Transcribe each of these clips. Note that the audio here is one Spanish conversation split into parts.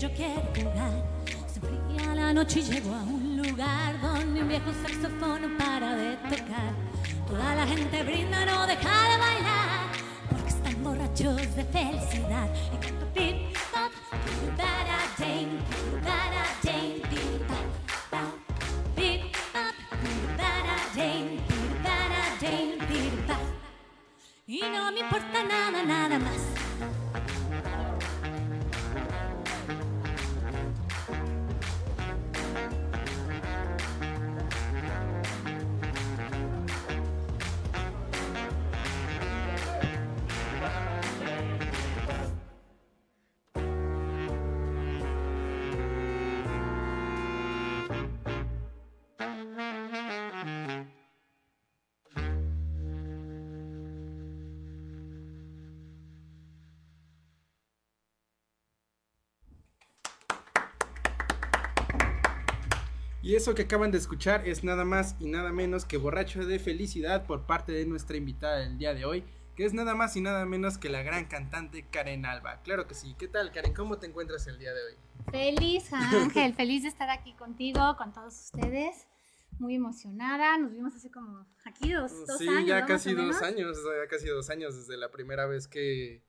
Yo quiero jugar. Se enfría la noche y llego a un lugar donde un viejo saxofón no para de tocar. Toda la gente brinda, no deja de bailar, porque están borrachos de felicidad. Y canto pip, pop, para Jane, para Jane, pip, pop, pop. Para Jane, para Jane, bop. Y no me importa nada, nada más. Y eso que acaban de escuchar es nada más y nada menos que Borracho de Felicidad por parte de nuestra invitada del día de hoy, que es nada más y nada menos que la gran cantante Karen Alba. Claro que sí. ¿Qué tal, Karen? ¿Cómo te encuentras el día de hoy? Feliz, Ángel, feliz de estar aquí contigo, con todos ustedes. Muy emocionada, nos vimos hace como aquí dos, dos sí, años. ya ¿no? casi dos años, ya casi dos años desde la primera vez que,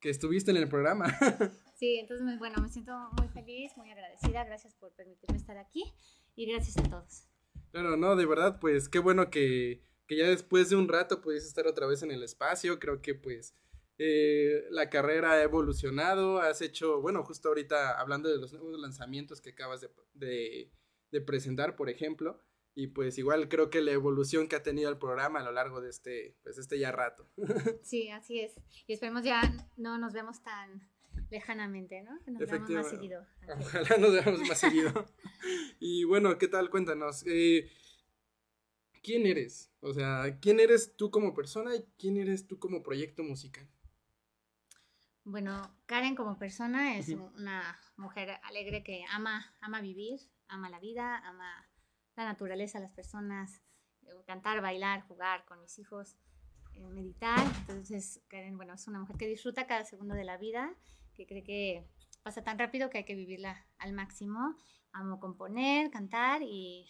que estuviste en el programa. Sí, entonces, bueno, me siento muy feliz, muy agradecida. Gracias por permitirme estar aquí y gracias a todos. Claro, no, de verdad, pues qué bueno que, que ya después de un rato pudiste estar otra vez en el espacio. Creo que pues eh, la carrera ha evolucionado. Has hecho, bueno, justo ahorita hablando de los nuevos lanzamientos que acabas de, de, de presentar, por ejemplo. Y pues igual creo que la evolución que ha tenido el programa a lo largo de este, pues este ya rato. Sí, así es. Y esperemos ya no nos vemos tan lejanamente, ¿no? Que nos veamos más seguido. Ojalá nos veamos más seguido. Y bueno, ¿qué tal? Cuéntanos. eh, ¿Quién eres? O sea, ¿quién eres tú como persona y quién eres tú como proyecto musical? Bueno, Karen como persona es una mujer alegre que ama, ama vivir, ama la vida, ama la naturaleza, las personas, eh, cantar, bailar, jugar con mis hijos, eh, meditar. Entonces, Karen, bueno, es una mujer que disfruta cada segundo de la vida, que cree que pasa tan rápido que hay que vivirla al máximo. Amo componer, cantar y,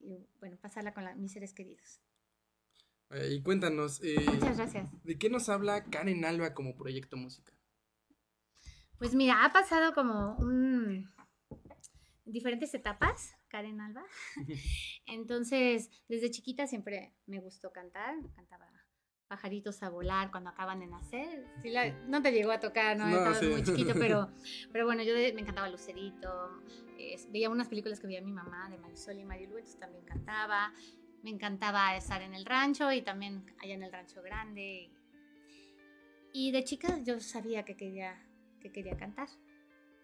y, bueno, pasarla con la- mis seres queridos. Eh, y cuéntanos, eh, Muchas gracias. ¿de qué nos habla Karen Alba como proyecto musical? Pues mira, ha pasado como un diferentes etapas, Karen Alba. Entonces, desde chiquita siempre me gustó cantar, cantaba pajaritos a volar cuando acaban de nacer. Sí la- no te llegó a tocar, ¿no? No, Estabas sí. muy chiquito, pero, pero bueno, yo de- me encantaba Lucerito. eh, veía unas películas que veía mi mamá de Marisol y Marilu, entonces también cantaba. Me encantaba estar en el rancho y también allá en el rancho grande. Y de chica yo sabía que quería, que quería cantar.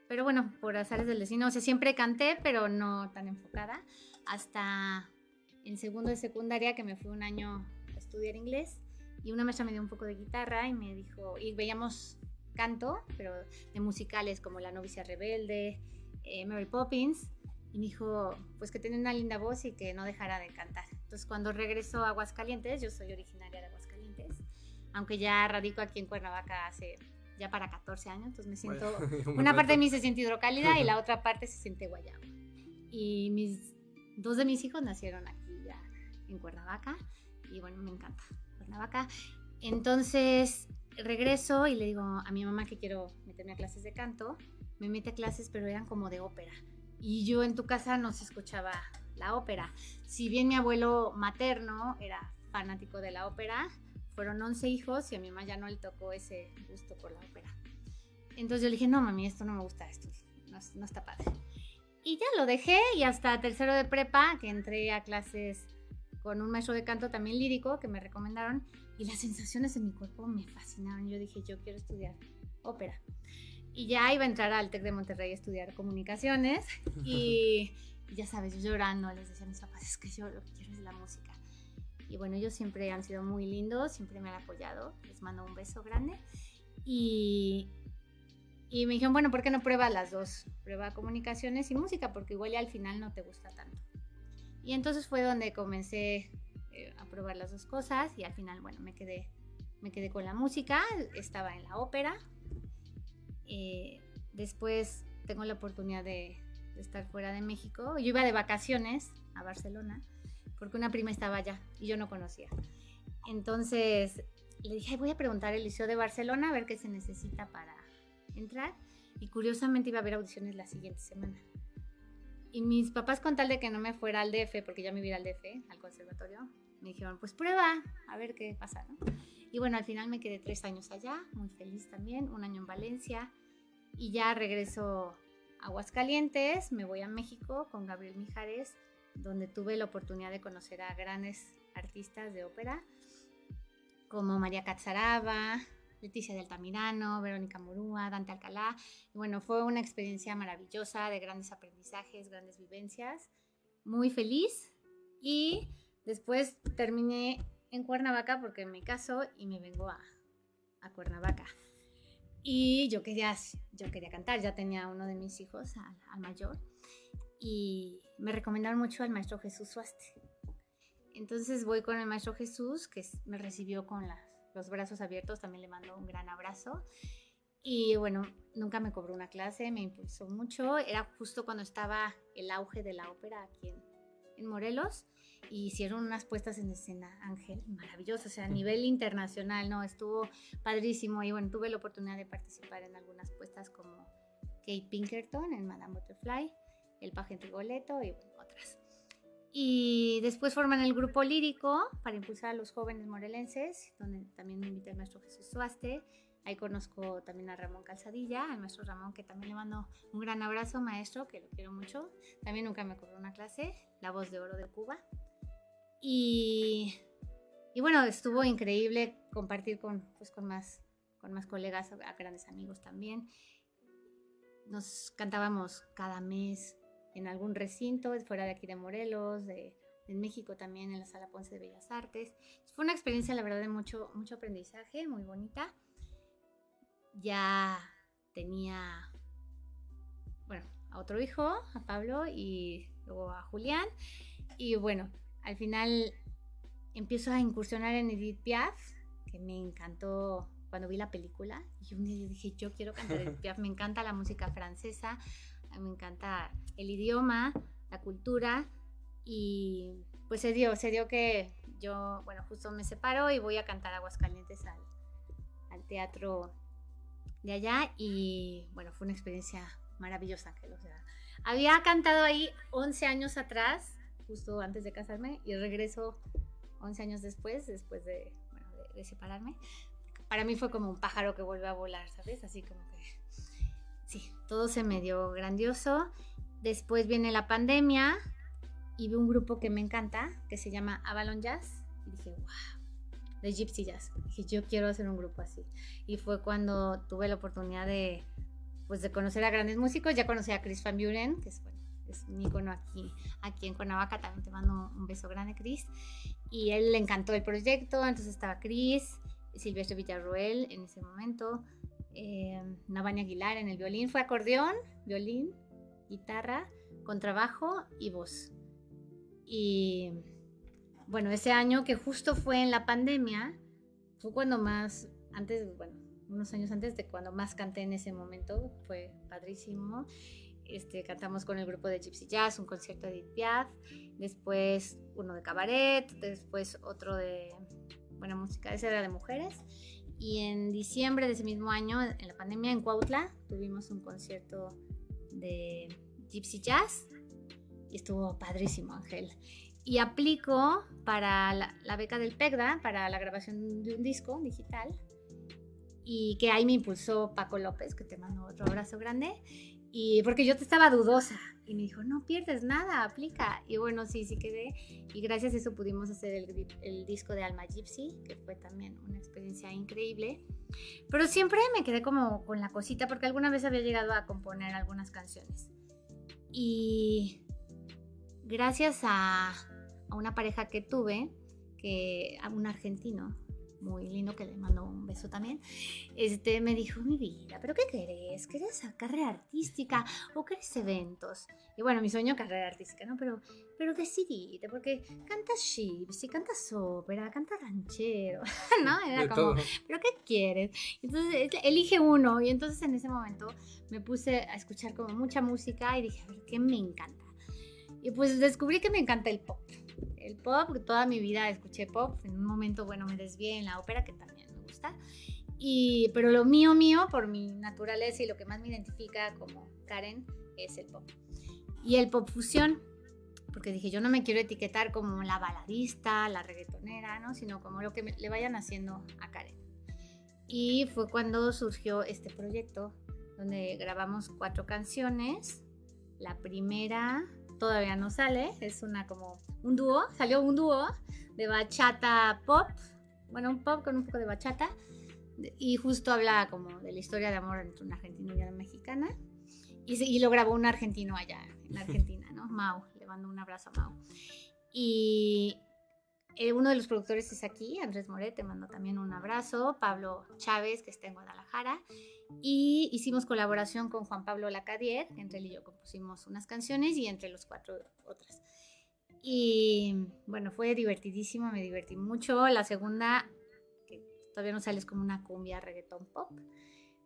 Pero bueno, por azares del destino, o sea, siempre canté, pero no tan enfocada. Hasta en segundo de secundaria que me fui un año a estudiar inglés y una maestra me dio un poco de guitarra y me dijo, y veíamos canto, pero de musicales como La novicia rebelde, eh, Mary Poppins, y me dijo, pues que tenía una linda voz y que no dejara de cantar. Entonces cuando regresó a Aguascalientes, yo soy originaria de Aguascalientes, aunque ya radico aquí en Cuernavaca hace ya para 14 años, entonces me siento Bueno, una un parte de mí se siente hidrocálida y la otra parte se siente guayaba. Y mis dos de mis hijos nacieron aquí ya en Cuernavaca y bueno, me encanta Cuernavaca. Entonces regreso y le digo a mi mamá que quiero meterme a clases de canto. Me mete a clases, pero eran como de ópera. Y yo en tu casa no se escuchaba la ópera. Si bien mi abuelo materno era fanático de la ópera, fueron 11 hijos y a mi mamá ya no le tocó ese gusto por la ópera. Entonces yo le dije, no, mami, esto no me gusta, esto no, no está padre. Y ya lo dejé y hasta tercero de prepa, que entré a clases con un maestro de canto también lírico que me recomendaron y las sensaciones en mi cuerpo me fascinaron. Yo dije, yo quiero estudiar ópera. Y ya iba a entrar al TEC de Monterrey a estudiar comunicaciones y ya sabes, yo llorando les decía a mis papás, es que yo lo que quiero es la música. Y bueno, ellos siempre han sido muy lindos, siempre me han apoyado. Les mando un beso grande. Y, y me dijeron, bueno, ¿por qué no pruebas las dos? Prueba comunicaciones y música, porque igual ya al final no te gusta tanto. Y entonces fue donde comencé eh, a probar las dos cosas y al final, bueno, me quedé, me quedé con la música, estaba en la ópera. Eh, después tengo la oportunidad de, estar fuera de México. Yo iba de vacaciones a Barcelona porque una prima estaba allá y yo no conocía. Entonces le dije, "Ay, voy a preguntar el Liceo de Barcelona a ver qué se necesita para entrar. Y curiosamente iba a haber audiciones la siguiente semana. Y mis papás, con tal de que no me fuera al DF, porque ya me iba al DF, al conservatorio, me dijeron, pues prueba, a ver qué pasa, ¿no? Y bueno, al final me quedé tres años allá, muy feliz también, un año en Valencia. Y ya regreso a Aguascalientes, me voy a México con Gabriel Mijares, donde tuve la oportunidad de conocer a grandes artistas de ópera, como María Catzaraba, Leticia del Altamirano, Verónica Morúa, Dante Alcalá. Y bueno, fue una experiencia maravillosa, de grandes aprendizajes, grandes vivencias, muy feliz. Y después terminé en Cuernavaca porque me caso y me vengo a, a Cuernavaca. Y yo quería, yo quería cantar, ya tenía uno de mis hijos, al, al mayor, y me recomendaron mucho al maestro Jesús Suaste. Entonces voy con el maestro Jesús, que me recibió con las- los brazos abiertos, también le mando un gran abrazo. Y bueno, nunca me cobró una clase, me impulsó mucho. Era justo cuando estaba el auge de la ópera aquí en, en Morelos. Y hicieron unas puestas en escena, Ángel, maravillosas, o sea, a nivel internacional, ¿no? Estuvo padrísimo. Y bueno, tuve la oportunidad de participar en algunas puestas como Kate Pinkerton en Madame Butterfly, El Paje en Rigoletto y bueno. Y después forman el grupo lírico para impulsar a los jóvenes morelenses, donde también me invita el maestro Jesús Suaste. Ahí conozco también a Ramón Calzadilla, al maestro Ramón, que también le mando un gran abrazo, maestro, que lo quiero mucho. También nunca me cobró una clase, La Voz de Oro de Cuba. Y, y bueno, estuvo increíble compartir con, pues, con, más, con más colegas, a grandes amigos también. Nos cantábamos cada mes en algún recinto, fuera de aquí de Morelos, de, en México también, en la Sala Ponce de Bellas Artes. Fue una experiencia, la verdad, de mucho, mucho aprendizaje, muy bonita. Ya tenía, bueno, a otro hijo, a Pablo, y luego a Julián. Y bueno, al final empiezo a incursionar en Edith Piaf, que me encantó cuando vi la película. Y un día yo dije, yo quiero cantar Edith Piaf, me encanta la música francesa, me encanta el idioma, la cultura. Y pues se dio, se dio que yo, bueno, justo me separo y voy a cantar Aguascalientes al, al teatro de allá. Y bueno, fue una experiencia maravillosa, Ángel. O sea, Había cantado ahí 11 años atrás, justo antes de casarme, y regreso 11 años después, después de, bueno, de, de separarme. Para mí fue como un pájaro que vuelve a volar, ¿sabes? Así como que... Sí, todo se me dio grandioso. Después viene la pandemia y vi un grupo que me encanta, que se llama Avalon Jazz. Y dije, wow, de Gypsy Jazz. Dije, yo quiero hacer un grupo así. Y fue cuando tuve la oportunidad de, pues, de conocer a grandes músicos. Ya conocí a Chris Van Buren, que es, bueno, es un ícono aquí, aquí en Cuernavaca. También te mando un beso grande, Chris. Y él le encantó el proyecto. Entonces estaba Chris, Silvestre Villarroel en ese momento, eh, Aguilar en el violín. Fue acordeón, violín, guitarra, contrabajo y voz. Y bueno, ese año que justo fue en la pandemia, fue cuando más, antes, bueno, unos años antes de cuando más canté en ese momento, fue padrísimo. Este, cantamos con el grupo de Gypsy Jazz, un concierto de Edith Piaf, después uno de cabaret, después otro de buena música, ese era de mujeres. Y en diciembre de ese mismo año, en la pandemia en Cuautla, tuvimos un concierto de Gypsy Jazz y estuvo padrísimo, Ángel. Y aplico para la, la beca del PEGDA, para la grabación de un disco digital. Y que ahí me impulsó Paco López, que te mando otro abrazo grande. Y porque yo te estaba dudosa. Y me dijo, no pierdes nada, aplica. Y bueno, sí, sí quedé. Y gracias a eso pudimos hacer el, el disco de Alma Gypsy, que fue también una experiencia increíble. Pero siempre me quedé como con la cosita, porque alguna vez había llegado a componer algunas canciones. Y gracias a, una pareja que tuve, que a un argentino, muy lindo que le mando un beso también, este me dijo, mi vida, ¿pero qué querés? ¿Querés carrera artística o querés eventos? Y bueno, mi sueño carrera artística, ¿no? Pero, pero decidite, porque cantas gypsy, cantas ópera, cantas ranchero, ¿no? Era como. ¿pero qué quieres? Entonces, elige uno. Y entonces en ese momento me puse a escuchar como mucha música y dije, a ver, ¿qué me encanta? Y pues descubrí que me encanta el pop. El pop, toda mi vida escuché pop. En un momento, bueno, me desvié en la ópera, que también me gusta. Y, pero lo mío, mío, por mi naturaleza y lo que más me identifica como Karen, es el pop. Y el pop fusión, porque dije, yo no me quiero etiquetar como la baladista, la reggaetonera, ¿no? Sino como lo que me- le vayan haciendo a Karen. Y fue cuando surgió este proyecto, donde grabamos cuatro canciones. La primera todavía no sale, es una como un dúo, salió un dúo de bachata pop, bueno, un pop con un poco de bachata, y justo habla como de la historia de amor entre un argentino y una mexicana, y, lo grabó un argentino allá en Argentina, ¿no? Mau, le mando un abrazo a Mau. Y eh, uno de los productores es aquí, Andrés Moret, te mando también un abrazo, Pablo Chávez, que está en Guadalajara, y hicimos colaboración con Juan Pablo Lacadier, entre él y yo compusimos unas canciones y entre los cuatro otras. Y bueno, fue divertidísimo, me divertí mucho. La segunda, que todavía no sale, es como una cumbia reggaetón pop.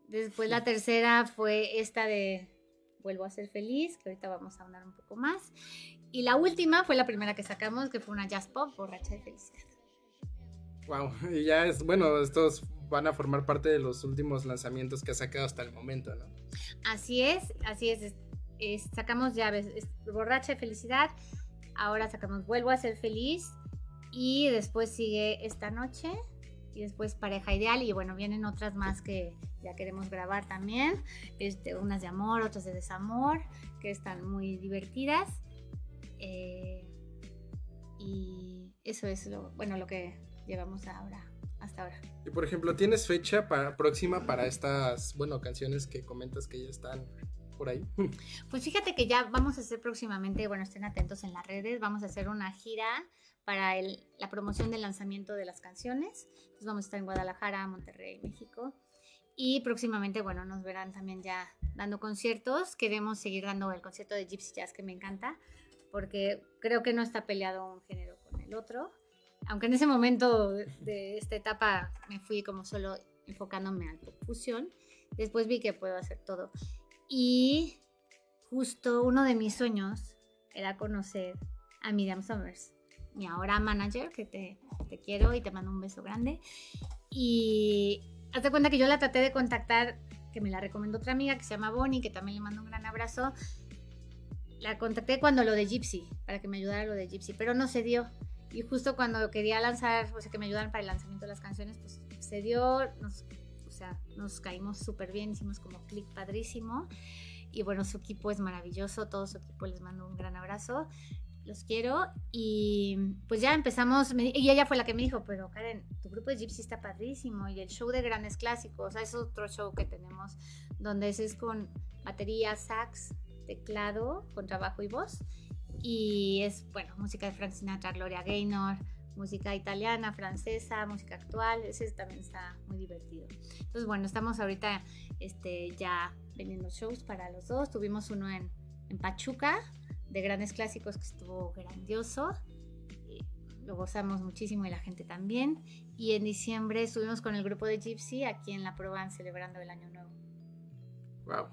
Después la tercera fue esta de Vuelvo a ser feliz, que ahorita vamos a hablar un poco más. Y la última fue la primera que sacamos, que fue una jazz pop, borracha de felicidad. Wow, y ya es, bueno, estos van a formar parte de los últimos lanzamientos que ha sacado hasta el momento, ¿no? Así es, así es. sacamos ya ves, es borracha de felicidad. Ahora sacamos Vuelvo a ser feliz. Y después sigue esta noche. Y después Pareja Ideal. Y bueno, vienen otras más que ya queremos grabar también. Este, unas de amor, otras de desamor. Que están muy divertidas. Eh, y eso es lo, bueno, lo que llevamos ahora, hasta ahora. Y por ejemplo, ¿tienes fecha para, próxima para estas, bueno, canciones que comentas que ya están por ahí? Pues fíjate que ya vamos a hacer próximamente, bueno, estén atentos en las redes, vamos a hacer una gira para el- la promoción del lanzamiento de las canciones. Entonces vamos a estar en Guadalajara, Monterrey, México. Y próximamente, bueno, nos verán también ya dando conciertos. Queremos seguir dando el concierto de Gypsy Jazz que me encanta, porque creo que no está peleado un género con el otro. Aunque en ese momento de, esta etapa me fui como solo enfocándome al pop fusión, después vi que puedo hacer todo. Y justo uno de mis sueños era conocer a Miriam Summers, mi ahora manager, que te, te quiero y te mando un beso grande. Y hazte cuenta que yo la traté de contactar, que me la recomendó otra amiga que se llama Bonnie, que también le mando un gran abrazo. la contacté cuando lo de Gypsy, para que me ayudara lo de Gypsy, pero no se dio. Y justo cuando quería lanzar, o sea, que me ayudaran para el lanzamiento de las canciones, pues se dio, nos, o sea, nos caímos súper bien, hicimos como clic padrísimo. Y bueno, su equipo es maravilloso, todo su equipo les mando un gran abrazo, los quiero. Y pues ya empezamos, me- y ella fue la que me dijo, pero Karen, tu grupo de Gypsy está padrísimo y el show de grandes clásicos, o sea, es otro show que tenemos donde ese es con batería, sax, teclado, con trabajo y voz. Y es, bueno, música de Frank Sinatra, Gloria Gaynor, música italiana, francesa, música actual, ese también está muy divertido. Entonces, bueno, estamos ahorita este, ya vendiendo shows para los dos. Tuvimos uno en, Pachuca, de grandes clásicos, que estuvo grandioso. Lo gozamos muchísimo y la gente también. Y en diciembre estuvimos con el grupo de Gypsy aquí en La Provence celebrando el Año Nuevo. Wow.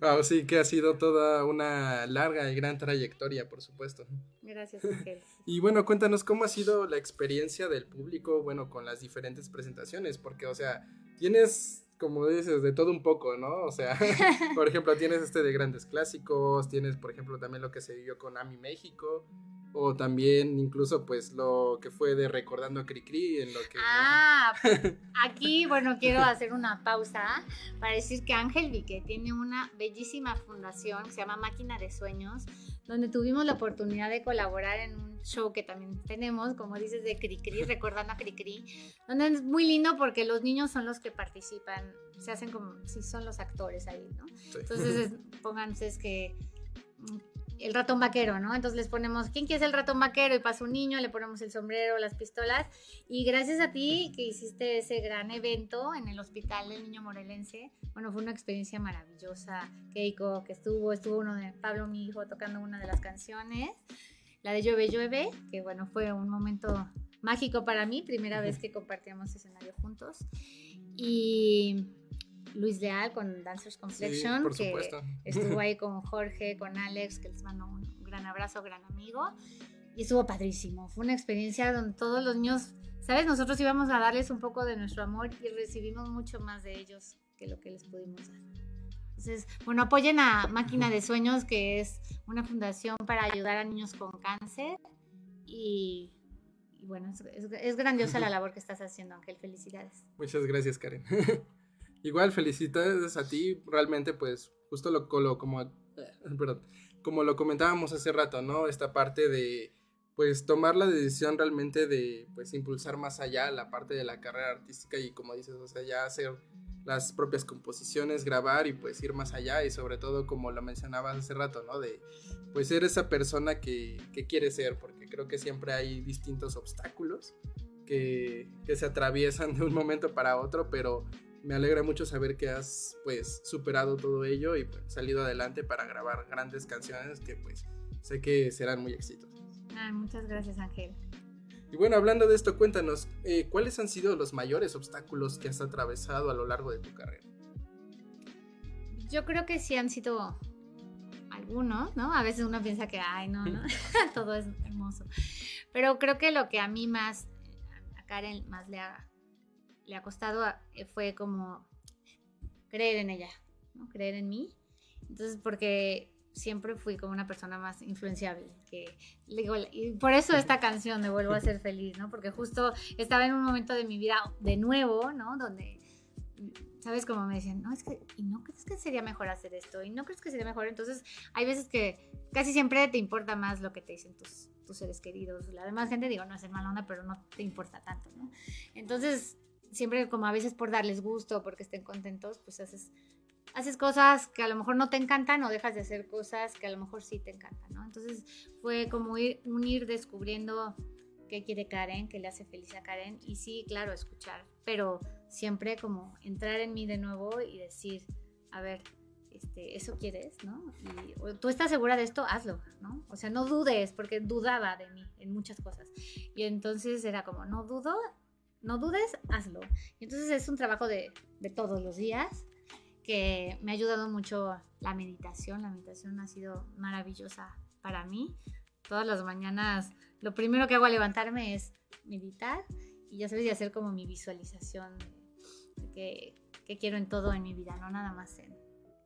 wow, sí que ha sido toda una larga y gran trayectoria, por supuesto. Gracias, Ángel. Y bueno, cuéntanos cómo ha sido la experiencia del público, bueno, con las diferentes presentaciones, porque, o sea, tienes, como dices, de todo un poco, ¿no? O sea, por ejemplo, tienes este de grandes clásicos, tienes, por ejemplo, también lo que se vivió con Ami México, o también incluso, pues, lo que fue de Recordando a Cricri, en lo que... Ah, aquí, bueno, quiero hacer una pausa para decir que Ángel Vique tiene una bellísima fundación que se llama Máquina de Sueños, donde tuvimos la oportunidad de colaborar en un show que también tenemos, como dices, de Cricri, recordando a Cricri, donde es muy lindo porque los niños son los que participan, se hacen como si son los actores ahí, ¿no? Sí. Entonces, es- pónganse es que el ratón vaquero, ¿no? Entonces les ponemos, ¿quién quiere ser el ratón vaquero? Y pasa un niño, le ponemos el sombrero, las pistolas. Y gracias a ti que hiciste ese gran evento en el Hospital del Niño Morelense, bueno, fue una experiencia maravillosa. Keiko, que estuvo, estuvo uno de Pablo, mi hijo, tocando una de las canciones, la de Llueve, Llueve, que bueno, fue un momento mágico para mí, primera vez que compartíamos escenario juntos. Y Luis Leal con Dancers Sí, Complexion, por que supuesto. estuvo ahí con Jorge, con Alex, que les mando un gran abrazo, gran amigo. Y estuvo padrísimo. Fue una experiencia donde todos los niños, ¿sabes? Nosotros íbamos a darles un poco de nuestro amor y recibimos mucho más de ellos que lo que les pudimos dar. Entonces, bueno, apoyen a Máquina de Sueños, que es una fundación para ayudar a niños con cáncer. Y, y bueno, es, es- es grandiosa la labor que estás haciendo, Ángel. Felicidades. Muchas gracias, Karen. Igual, felicidades a ti. Realmente, pues, justo lo, lo- como, perdón, como lo comentábamos hace rato, ¿no? Esta parte de, pues, tomar la decisión realmente de, pues, impulsar más allá la parte de la carrera artística y, como dices, o sea, ya hacer las propias composiciones, grabar y, pues, ir más allá y, sobre todo, como lo mencionabas hace rato, ¿no? De, pues, ser esa persona que, que quiere ser, porque creo que siempre hay distintos obstáculos que, que se atraviesan de un momento para otro, pero me alegra mucho saber que has pues superado todo ello y pues, salido adelante para grabar grandes canciones que pues sé que serán muy exitosas. Ah, muchas gracias, Ángel. Y bueno, hablando de esto, cuéntanos, eh, ¿cuáles han sido los mayores obstáculos que has atravesado a lo largo de tu carrera? Yo creo que sí han sido algunos, ¿no? A veces uno piensa que, ay, no, no, todo es hermoso. Pero creo que lo que a mí más, a Karen más le ha, le ha costado eh, fue como creer en ella, ¿no? Creer en mí. Entonces, porque siempre fui como una persona más influenciable, que digo, y por eso esta canción de Vuelvo a ser feliz, ¿no? Porque justo estaba en un momento de mi vida de nuevo, ¿no? Donde ¿sabes? Como me decían, no, es que, ¿y no crees que sería mejor hacer esto? ¿Y no crees que sería mejor? Entonces, hay veces que casi siempre te importa más lo que te dicen tus, tus seres queridos. La demás gente, digo, no es mala onda, pero no te importa tanto, ¿no? Entonces, siempre como a veces por darles gusto, porque estén contentos, pues haces, haces cosas que a lo mejor no te encantan o dejas de hacer cosas que a lo mejor sí te encantan, ¿no? Entonces, fue como ir, un descubriendo qué quiere Karen, qué le hace feliz a Karen. Y sí, claro, escuchar, pero siempre como entrar en mí de nuevo y decir, a ver, este, eso quieres, ¿no? Y tú estás segura de esto, hazlo, ¿no? O sea, no dudes, porque dudaba de mí en muchas cosas. Y entonces era como, no dudo, no dudes, hazlo. Y entonces es un trabajo de, de todos los días que me ha ayudado mucho la meditación. La meditación ha sido maravillosa para mí. Todas las mañanas lo primero que hago al levantarme es meditar y ya sabes, y hacer como mi visualización de, que, que quiero en todo en mi vida, no nada más en,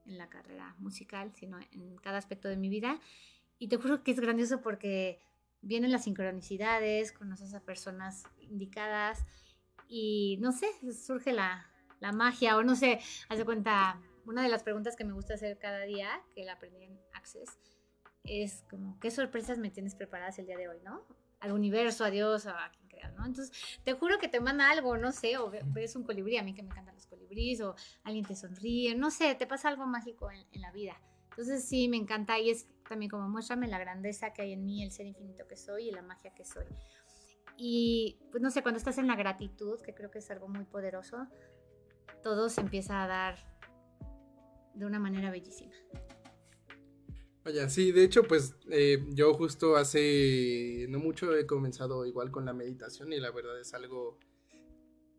en la carrera musical, sino en cada aspecto de mi vida. Y te juro que es grandioso porque vienen las sincronicidades, conoces a personas indicadas y no sé, surge la, la magia o no sé, haz de cuenta, una de las preguntas que me gusta hacer cada día, que la aprendí en Access, es como, ¿qué sorpresas me tienes preparadas el día de hoy, no? Al universo, a Dios, a quien crea, ¿no? Entonces, te juro que te manda algo, no sé, o ve- ves un colibrí, a mí que me encantan los colibríes, o alguien te sonríe, no sé, te pasa algo mágico en, en la vida. Entonces, sí, me encanta y es también como muéstrame la grandeza que hay en mí, el ser infinito que soy y la magia que soy. Y, pues, no sé, cuando estás en la gratitud, que creo que es algo muy poderoso, todo se empieza a dar de una manera bellísima. Vaya, sí, de hecho, pues eh, yo justo hace no mucho he comenzado igual con la meditación y la verdad es algo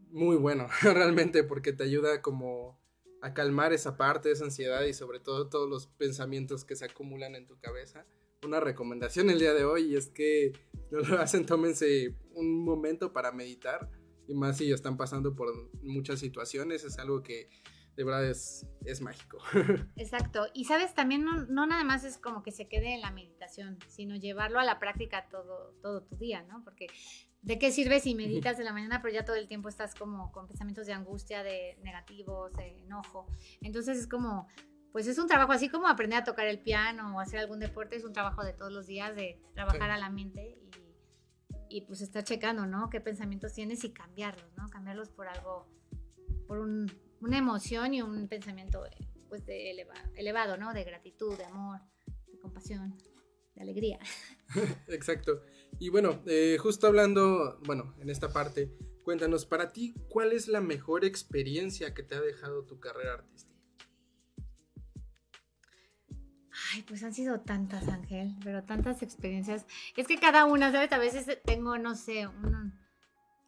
muy bueno, realmente, porque te ayuda como a calmar esa parte, esa ansiedad y sobre todo todos los pensamientos que se acumulan en tu cabeza. Una recomendación el día de hoy es que no lo hacen, tómense un momento para meditar y más si están pasando por muchas situaciones, es algo que de verdad es, es mágico. Exacto. Y sabes, también no, no nada más es como que se quede en la meditación, sino llevarlo a la práctica todo, todo tu día, ¿no? Porque ¿de qué sirve si meditas en la mañana, pero ya todo el tiempo estás como con pensamientos de angustia, de negativos, de enojo? Entonces es como, pues es un trabajo así como aprender a tocar el piano o hacer algún deporte, es un trabajo de todos los días, de trabajar Sí. a la mente y, y pues estar checando, ¿no? ¿Qué pensamientos tienes y cambiarlos, ¿no? Cambiarlos por algo, por un- una emoción y un pensamiento pues de eleva- elevado, ¿no? De gratitud, de amor, de compasión, de alegría. Exacto. Y bueno, eh, justo hablando, bueno, en esta parte, cuéntanos, para ti, ¿cuál es la mejor experiencia que te ha dejado tu carrera artística? Ay, pues han sido tantas, Ángel, pero tantas experiencias. Es que cada una, ¿sabes? A veces tengo, no sé, un,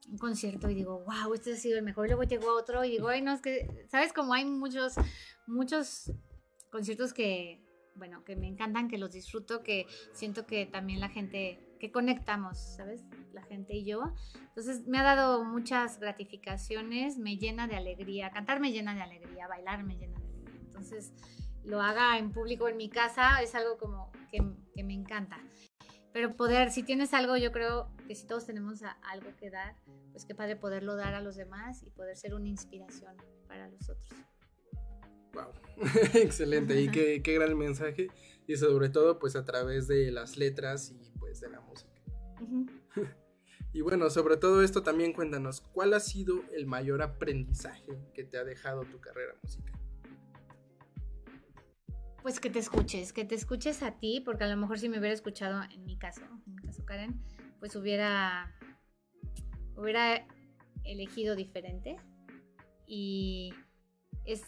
un concierto y digo, wow, este ha sido el mejor. Luego llegó otro y digo, ay, no, es que, ¿sabes? Como hay muchos, muchos conciertos que, bueno, que me encantan, que los disfruto, que siento que también la gente, que conectamos, ¿sabes? La gente y yo. Entonces me ha dado muchas gratificaciones, me llena de alegría. Cantar me llena de alegría, bailar me llena de alegría. Entonces lo haga en público en mi casa es algo como que, que me encanta. Pero poder, si tienes algo, yo creo que si todos tenemos algo que dar, pues qué padre poderlo dar a los demás y poder ser una inspiración para los otros. Wow, excelente, y qué, qué gran mensaje, y sobre todo, pues a través de las letras y pues de la música. Y bueno, sobre todo esto también cuéntanos, ¿cuál ha sido el mayor aprendizaje que te ha dejado tu carrera musical? Pues que te escuches, que te escuches a ti, porque a lo mejor si me hubiera escuchado, en mi caso, en mi caso Karen, pues hubiera, hubiera elegido diferente. Y es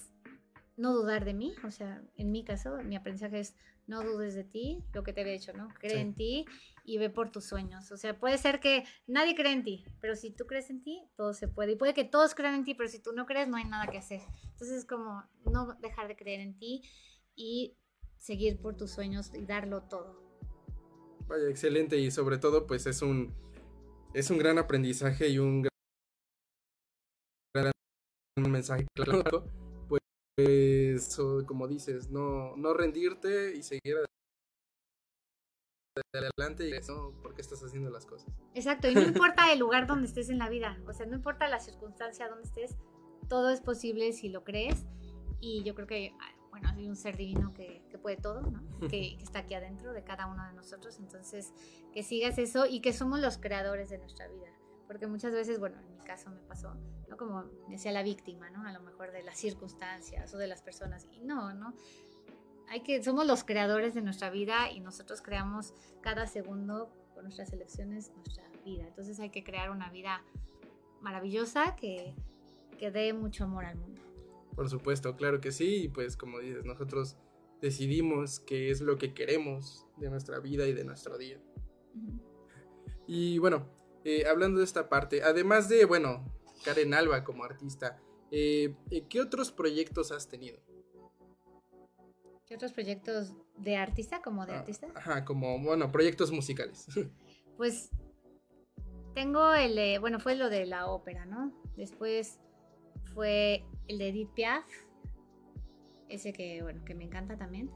no dudar de mí, o sea, en mi caso, mi aprendizaje es no dudes de ti, lo que te había dicho, ¿no? Cree Sí. en ti y ve por tus sueños. O sea, puede ser que nadie cree en ti, pero si tú crees en ti, todo se puede. Y puede que todos crean en ti, pero si tú no crees, no hay nada que hacer. Entonces es como no dejar de creer en ti y seguir por tus sueños y darlo todo. Vaya, excelente, y sobre todo, pues es un, es un gran aprendizaje y un gran, gran mensaje claro, pues o- como dices, no, no rendirte y seguir adelante y no por qué estás haciendo las cosas. Exacto, y no importa el lugar donde estés en la vida, o sea, no importa la circunstancia donde estés, todo es posible si lo crees. Y yo creo que, bueno, hay un ser divino que, que puede todo, ¿no? Que, que está aquí adentro de cada uno de nosotros. Entonces, que sigas eso y que somos los creadores de nuestra vida. Porque muchas veces, bueno, en mi caso me pasó, ¿no? Como decía la víctima, ¿no? A lo mejor de las circunstancias o de las personas. Y no, ¿no? Hay que, somos los creadores de nuestra vida y nosotros creamos cada segundo con nuestras elecciones nuestra vida. Entonces hay que crear una vida maravillosa que, que dé mucho amor al mundo. Por supuesto, claro que sí, y pues como dices, nosotros decidimos qué es lo que queremos de nuestra vida y de nuestro día. Y bueno, eh, hablando de esta parte, además de, bueno, Karen Alba como artista, eh, eh, ¿qué otros proyectos has tenido? ¿Qué otros proyectos de artista como de Ah, artista? Ajá, como, bueno, proyectos musicales. Pues tengo el, bueno, fue lo de la ópera, ¿no? Después fue el de Edith Piaf. ese que, bueno, que me encanta también.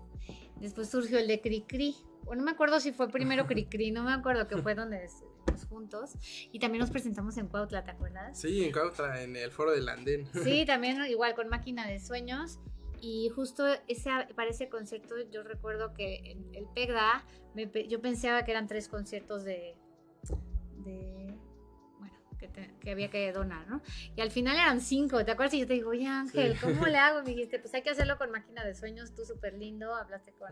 Después surgió el de Cri Cri. Bueno, no me acuerdo si fue primero Cri Cri, no me acuerdo que fue donde estuvimos juntos. Y también nos presentamos en Cuautla, ¿te acuerdas? Sí, en Cuautla, en el foro del andén. Sí, también igual con Máquina de Sueños. Y justo ese, para ese concierto yo recuerdo que en el PEGDA me yo pensaba que eran tres conciertos de, que, te- que había que donar, ¿no? Y al final eran cinco, ¿te acuerdas? Y yo te digo, oye Ángel, Sí. ¿cómo le hago? Me dijiste, pues hay que hacerlo con Máquina de Sueños, tú súper lindo, hablaste con,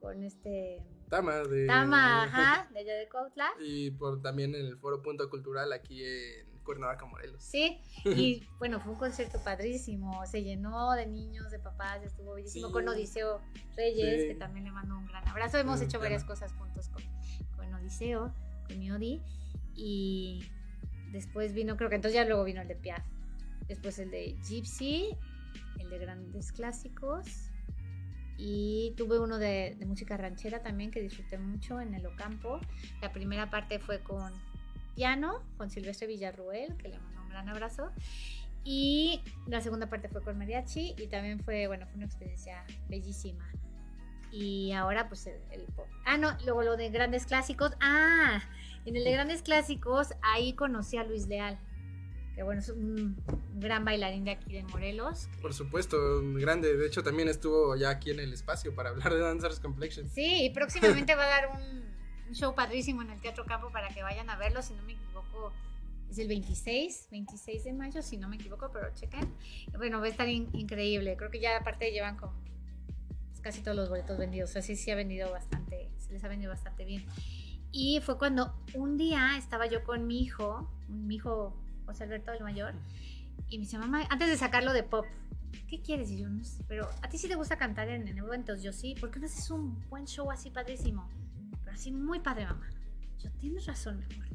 con este Tama de... Tama, ajá, de allá de Cuautla. Y por también en el foro Punto Cultural aquí en Cuernavaca, Morelos. Sí, y bueno, fue un concierto padrísimo, se llenó de niños, de papás, estuvo bellísimo Sí. con Odiseo Reyes, Sí. que también le mando un gran abrazo. Hemos hecho claro. varias cosas juntos con, con Odiseo, con mi Odi, y después vino, creo que entonces ya luego vino el de Piaf, después el de Gypsy, el de Grandes Clásicos, y tuve uno de, música ranchera también que disfruté mucho en el Ocampo. La primera parte fue con piano, con Silvestre Villarruel, que le mando un gran abrazo. Y la segunda parte fue con mariachi y también fue, bueno, fue una experiencia bellísima. Y ahora pues el, el pop. Ah, no, luego lo de grandes clásicos. Ah, en el de grandes clásicos ahí conocí a Luis Leal, que bueno, es un gran bailarín de aquí de Morelos. Por supuesto, grande. De hecho, también estuvo ya aquí en el espacio para hablar de Dancers Complexion. Sí, y próximamente va a dar un, un show padrísimo en el Teatro Campo para que vayan a verlo, si no me equivoco. Es el 26, 26 de mayo, si no me equivoco, pero chequen. Bueno, va a estar in- increíble. Creo que ya aparte llevan como pues, casi todos los boletos vendidos. Así sí ha vendido bastante, se les ha vendido bastante bien. Y fue cuando un día estaba yo con mi hijo, mi hijo José Alberto el mayor, y me dice, mamá, antes de sacarlo de pop, ¿qué quieres? Y yo no sé, pero a ti sí te gusta cantar en, en eventos, yo sí, ¿por qué no haces un buen show así padrísimo? Pero así muy padre, mamá. Yo, tienes razón, mi amor.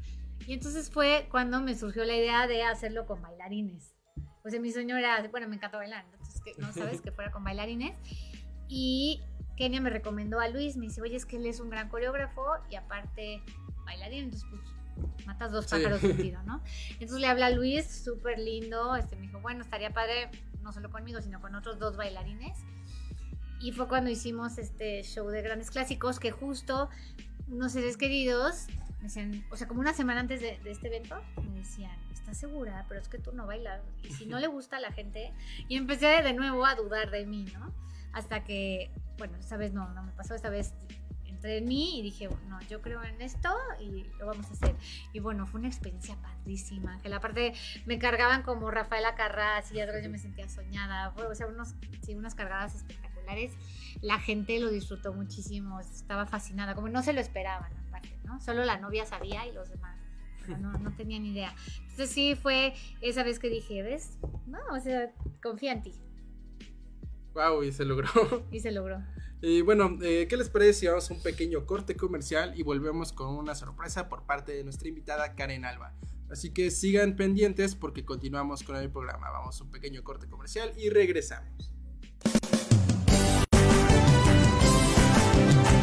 Y entonces fue cuando me surgió la idea de hacerlo con bailarines. Pues en mi sueño era, bueno, me encanta bailar, entonces que, no sabes que fuera con bailarines. Y Kenia me recomendó a Luis, me dice, oye, es que él es un gran coreógrafo y aparte bailarín, entonces pues matas dos Sí. pájaros de un tiro, ¿no? Entonces le habla a Luis, súper lindo, este, me dijo, bueno, estaría padre, no solo conmigo, sino con otros dos bailarines. Y fue cuando hicimos este show de grandes clásicos que justo unos seres queridos me decían, o sea, como una semana antes de, de este evento, me decían, ¿estás segura? Pero es que tú no bailas. Y si no le gusta a la gente. Y empecé de nuevo a dudar de mí, ¿no? Hasta que, bueno, esta vez no, no me pasó, esta vez entré en mí y dije, no, yo creo en esto y lo vamos a hacer. Y bueno, fue una experiencia padrísima, que la parte me cargaban como Rafaela Carras y atrás yo me sentía soñada, fue, o sea, unos, sí, unas cargadas espectaculares. La gente lo disfrutó muchísimo, estaba fascinada, como no se lo esperaban aparte, ¿no? Solo la novia sabía y los demás no, no tenían idea. Entonces sí fue esa vez que dije, ¿ves? No, o sea, confía en ti. Wow, y se logró. Y se logró. Y bueno, eh, ¿qué les parece si vamos a un pequeño corte comercial y volvemos con una sorpresa por parte de nuestra invitada Karen Alba? Así que sigan pendientes porque continuamos con el programa. Vamos a un pequeño corte comercial y regresamos.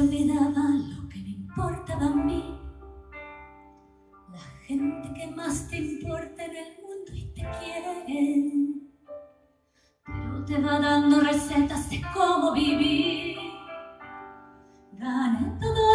Olvidaba lo que me importaba a mí. La gente que más te importa en el mundo y te quiere, pero te va dando recetas de cómo vivir. Gané todos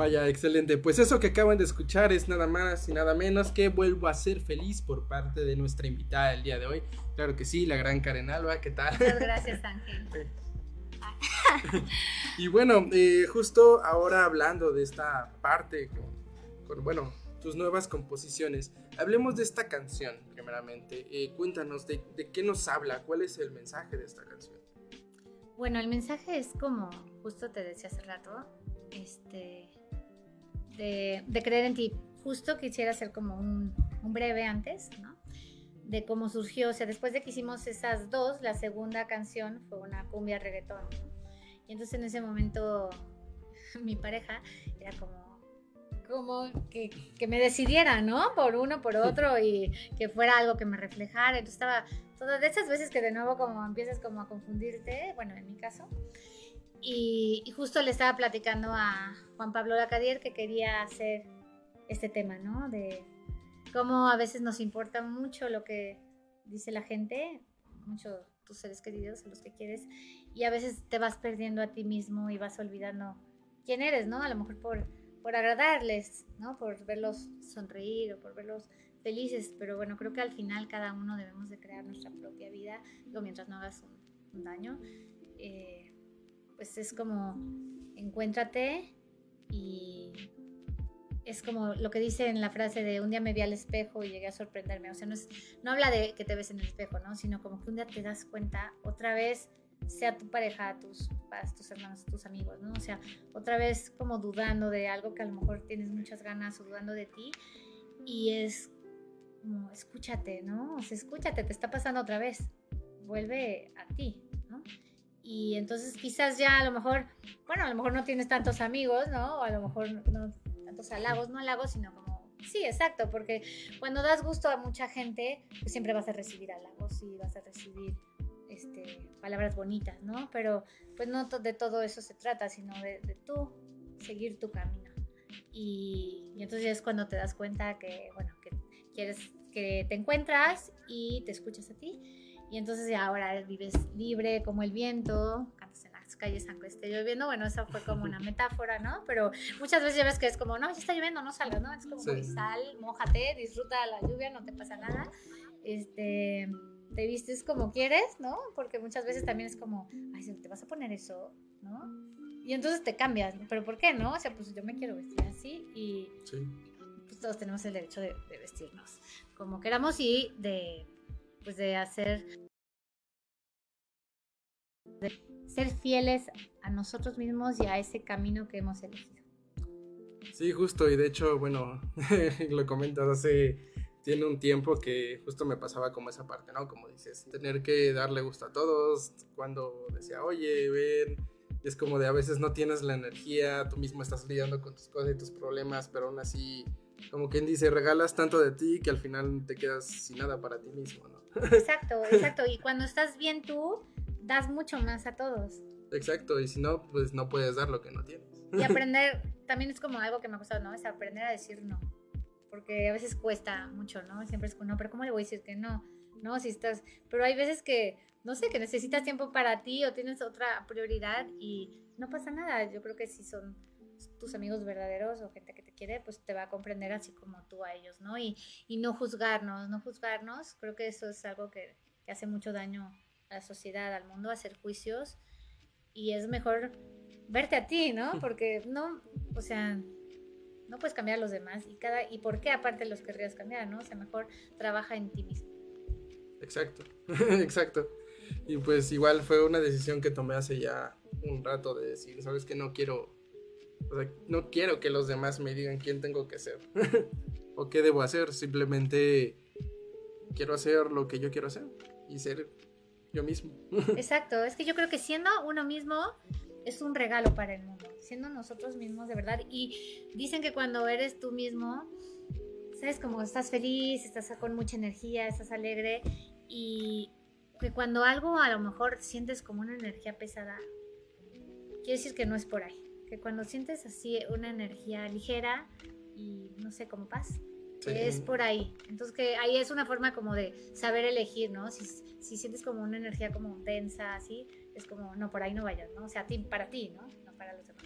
Vaya, excelente. Pues eso que acaban de escuchar es nada más y nada menos que vuelvo a ser feliz por parte de nuestra invitada del día de hoy. Claro que sí, la gran Karen Alba, ¿qué tal? Muchas gracias, Ángel. Y bueno, eh, justo ahora hablando de esta parte con, con, bueno, tus nuevas composiciones, hablemos de esta canción, primeramente. Eh, cuéntanos de, de qué nos habla, cuál es el mensaje de esta canción. Bueno, el mensaje es como, justo te decía hace rato, este, de, de creer en ti. Justo quisiera hacer como un, un breve antes, ¿no? De cómo surgió, o sea, después de que hicimos esas dos, la segunda canción fue una cumbia reggaetón. ¿no? Y entonces en ese momento mi pareja era como, como que, que me decidiera, ¿no? Por uno, por otro y que fuera algo que me reflejara. Entonces estaba todas de esas veces que de nuevo como empiezas como a confundirte, bueno, en mi caso. Y, y justo le estaba platicando a Juan Pablo Lacadier que quería hacer este tema, ¿no? De cómo a veces nos importa mucho lo que dice la gente, mucho tus seres queridos, los que quieres, y a veces te vas perdiendo a ti mismo y vas olvidando quién eres, ¿no? A lo mejor por, por agradarles, ¿no? Por verlos sonreír o por verlos felices, pero bueno, creo que al final cada uno debemos de crear nuestra propia vida, digo, mientras no hagas un, un daño, eh, pues es como encuéntrate y es como lo que dice en la frase de un día me vi al espejo y llegué a sorprenderme, o sea, no, es, no habla de que te ves en el espejo, ¿no? Sino como que un día te das cuenta, otra vez, sea tu pareja, tus papás, tus hermanos, tus amigos, ¿no? O sea, otra vez como dudando de algo que a lo mejor tienes muchas ganas o dudando de ti y es como, escúchate, ¿no? O sea, escúchate, te está pasando otra vez, vuelve a ti, ¿no? Y entonces quizás ya a lo mejor, bueno, a lo mejor no tienes tantos amigos, ¿no? O a lo mejor no tantos halagos, no halagos, sino como, sí, exacto, porque cuando das gusto a mucha gente, pues siempre vas a recibir halagos y vas a recibir este, palabras bonitas, ¿no? Pero pues no de todo eso se trata, sino de, de tú seguir tu camino. Y, y entonces es cuando te das cuenta que, bueno, que quieres que te encuentras y te escuchas a ti. Y entonces ya ahora vives libre como el viento, cantas en las calles aunque esté lloviendo. Bueno, eso fue como una metáfora, ¿no? Pero muchas veces ya ves que es como, no, ya está lloviendo, no salgas, ¿no? Es como, Sí. "Uy, sal, mójate, disfruta la lluvia, no te pasa nada. Este, te vistes como quieres, ¿no? Porque muchas veces también es como, ay, si te vas a poner eso, ¿no? Y entonces te cambias, pero ¿por qué no? O sea, pues yo me quiero vestir así y Sí. pues todos tenemos el derecho de, de vestirnos como queramos y de, pues de hacer, de ser fieles a nosotros mismos y a ese camino que hemos elegido. Sí, justo, y de hecho, bueno, lo comentas hace, tiene un tiempo que justo me pasaba como esa parte, ¿no? Como dices, tener que darle gusto a todos, cuando decía, oye, ven, y es como de a veces no tienes la energía, tú mismo estás lidiando con tus cosas y tus problemas, pero aún así, como quien dice, regalas tanto de ti que al final te quedas sin nada para ti mismo, ¿no? Exacto, exacto. Y cuando estás bien tú, das mucho más a todos. Exacto, y si no, pues no puedes dar lo que no tienes. Y aprender, también es como algo que me ha costado, ¿no? Es aprender a decir no. Porque a veces cuesta mucho, ¿no? Siempre es como, no, pero ¿cómo le voy a decir que no? No, si estás... Pero hay veces que, no sé, que necesitas tiempo para ti o tienes otra prioridad y no pasa nada. Yo creo que si son tus amigos verdaderos o gente que te quiere, pues te va a comprender así como tú a ellos, ¿no? Y, y no juzgarnos, no juzgarnos. Creo que eso es algo que, que hace mucho daño a la sociedad, al mundo, hacer juicios. Y es mejor verte a ti, ¿no? Porque no, o sea, no puedes cambiar a los demás y cada y por qué aparte los querrías cambiar, ¿no? O sea, mejor trabaja en ti mismo. Exacto, exacto. Y pues igual fue una decisión que tomé hace ya un rato de decir, sabes que no quiero, no quiero que los demás me digan quién tengo que ser o qué debo hacer, simplemente quiero hacer lo que yo quiero hacer y ser yo mismo. Exacto, es que yo creo que siendo uno mismo es un regalo para el mundo, siendo nosotros mismos de verdad y dicen que cuando eres tú mismo, sabes como estás feliz, estás con mucha energía, estás alegre y que cuando algo a lo mejor sientes como una energía pesada, quiere decir que no es por ahí. Que cuando sientes así una energía ligera y no sé, como paz, Sí. es por ahí. Entonces que ahí es una forma como de saber elegir, ¿no? Si, si sientes como una energía como densa, así, es como, no, por ahí no vayas, ¿no? O sea, a ti, para ti, ¿no? No para los demás.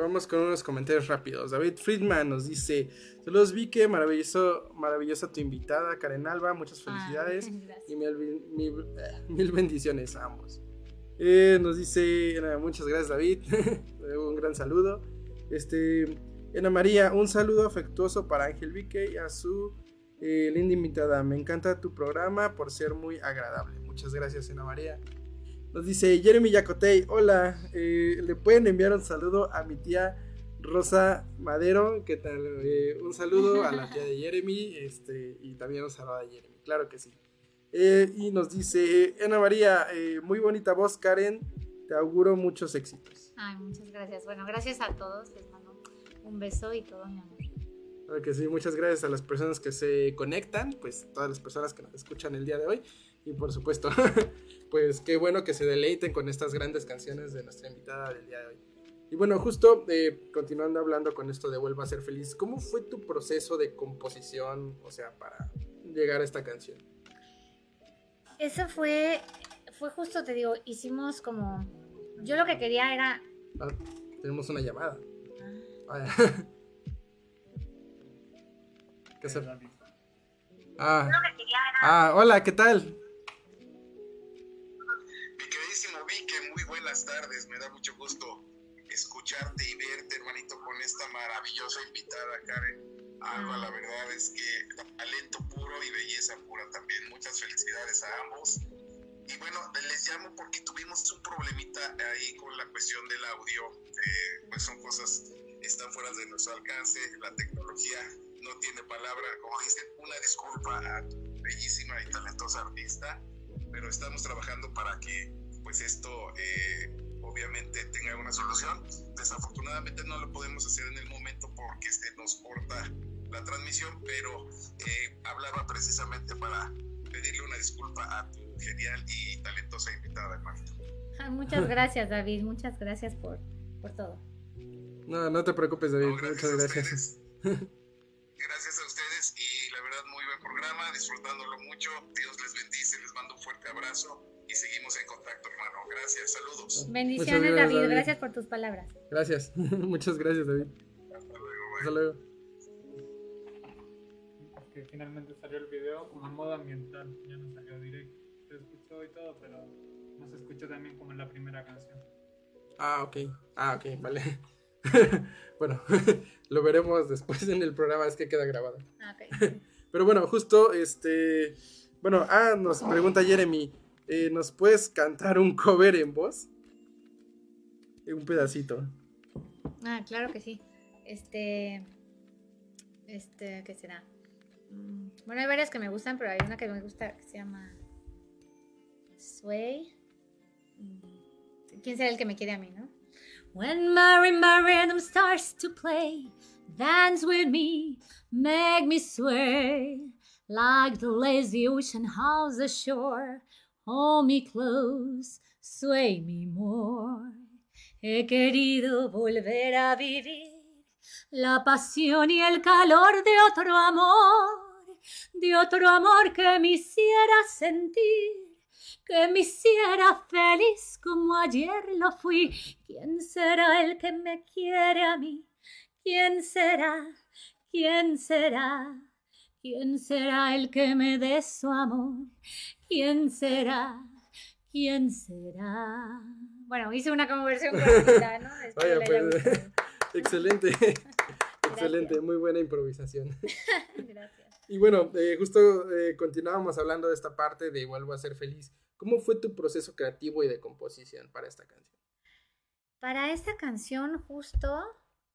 vamos con unos comentarios rápidos. David Friedman nos dice, saludos Vique, maravilloso, maravillosa tu invitada, Karen Alba, muchas felicidades. Gracias. y mil, mil- mil bendiciones a ambos. Eh, nos dice, muchas gracias David, un gran saludo. Este, Ana María, un saludo afectuoso para Ángel Vique y a su eh, linda invitada. Me encanta tu programa por ser muy agradable. Muchas gracias, Ana María. Nos dice Jeremy Yacotey, hola, eh, le pueden enviar un saludo a mi tía Rosa Madero, ¿qué tal? Un saludo a la tía de Jeremy este, y también un saludo a Jeremy, claro que sí. Eh, y nos dice Ana María, eh, muy bonita voz, Karen, te auguro muchos éxitos. Ay, muchas gracias. Bueno, gracias a todos. Les mando un beso y todo mi amor. Claro que sí, muchas gracias a las personas que se conectan, pues todas las personas que nos escuchan el día de hoy. Y por supuesto, pues qué bueno que se deleiten con estas grandes canciones de nuestra invitada del día de hoy. Y bueno, justo eh, continuando hablando con esto de Vuelva a ser feliz, ¿cómo fue tu proceso de composición? O sea, para llegar a esta canción? Eso fue, fue justo, te digo, hicimos como, yo lo que quería era, Ah, tenemos una llamada. Ah, ¿Qué se- Ah. Ah, hola, ¿qué tal? Mi queridísimo Vique, muy buenas tardes. Me da mucho gusto escucharte y verte, hermanito, con esta maravillosa invitada, Karen. Alba, la verdad es que talento puro y belleza pura también. Muchas felicidades a ambos. Y bueno, les llamo porque tuvimos un problemita ahí con la cuestión del audio. Eh, pues son cosas, están fuera de nuestro alcance. La tecnología no tiene palabra. Como dicen, una disculpa a tu bellísima y talentosa artista pero estamos trabajando para que pues esto eh, obviamente tenga una solución. Desafortunadamente no lo podemos hacer en el momento porque se nos corta la transmisión, pero eh, hablaba precisamente para pedirle una disculpa a tu genial y talentosa invitada, hermanito. Ah, muchas gracias David, muchas gracias por, por todo. No, no te preocupes, David. No, gracias Muchas gracias. Gracias a ustedes y la verdad muy buen programa, disfrutándolo mucho. Dios les bendice, les mando un fuerte abrazo y seguimos en contacto, hermano. Gracias, saludos. Bendiciones gracias, David, David. gracias por tus palabras. Gracias. Muchas gracias, David. Hasta luego, bye. Hasta luego. Que finalmente salió el video como en modo ambiental, ya no salió directo. Se escuchó y todo, pero no se escuchó también como en la primera canción. Ah, ok. Ah, ok, vale. bueno, lo veremos después en el programa, es que queda grabado. Ah, ok. Pero bueno, justo este. Bueno, ah, nos pregunta Jeremy. eh, ¿Nos puedes cantar un cover en voz? Un pedacito. Ah, claro que sí. Este. Este, ¿qué será? Mm, Bueno, hay varias que me gustan, pero hay una que me gusta que se llama Sway. Mm, ¿Quién será el que me quiere a mí, no? When marimba rhythm starts to play, dance with me, make me sway like the lazy ocean house ashore. Hold me close, sway me more. He querido volver a vivir la pasión y el calor de otro amor, de otro amor que me hiciera sentir, que me hiciera feliz como ayer lo fui. ¿Quién será el que me quiere a mí? ¿Quién será? ¿Quién será? ¿Quién será el que me dé su amor? ¿Quién será? ¿Quién será? Bueno, hice una como versión cortita, ¿no? Haya pues. Excelente. Excelente, muy buena improvisación. Gracias. Y bueno, eh, justo eh, continuábamos hablando de esta parte de Vuelvo a ser feliz. ¿Cómo fue tu proceso creativo y de composición para esta canción? Para esta canción, justo,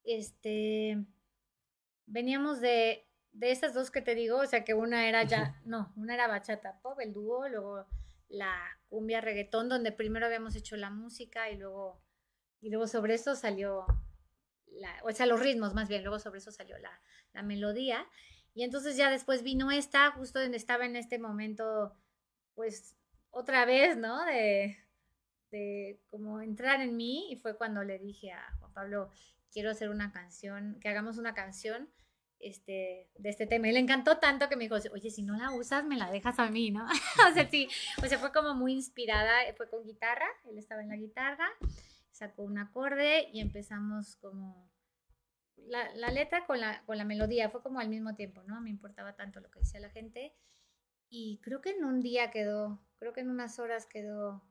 este, veníamos de, de estas dos que te digo, o sea que una era ya, no, una era bachata pop, el dúo, luego la cumbia reggaetón, donde primero habíamos hecho la música y luego, y luego sobre eso salió, la, o sea, los ritmos más bien, luego sobre eso salió la, la melodía. Y entonces ya después vino esta, justo donde estaba en este momento, pues otra vez, ¿no? De, de como entrar en mí y fue cuando le dije a Juan Pablo, quiero hacer una canción, que hagamos una canción este, de este tema. Y le encantó tanto que me dijo, oye, si no la usas, me la dejas a mí, ¿no? o sea, sí, o sea, fue como muy inspirada, fue con guitarra, él estaba en la guitarra, sacó un acorde y empezamos como la, la letra con la, con la melodía, fue como al mismo tiempo, ¿no? Me importaba tanto lo que decía la gente. Y creo que en un día quedó, creo que en unas horas quedó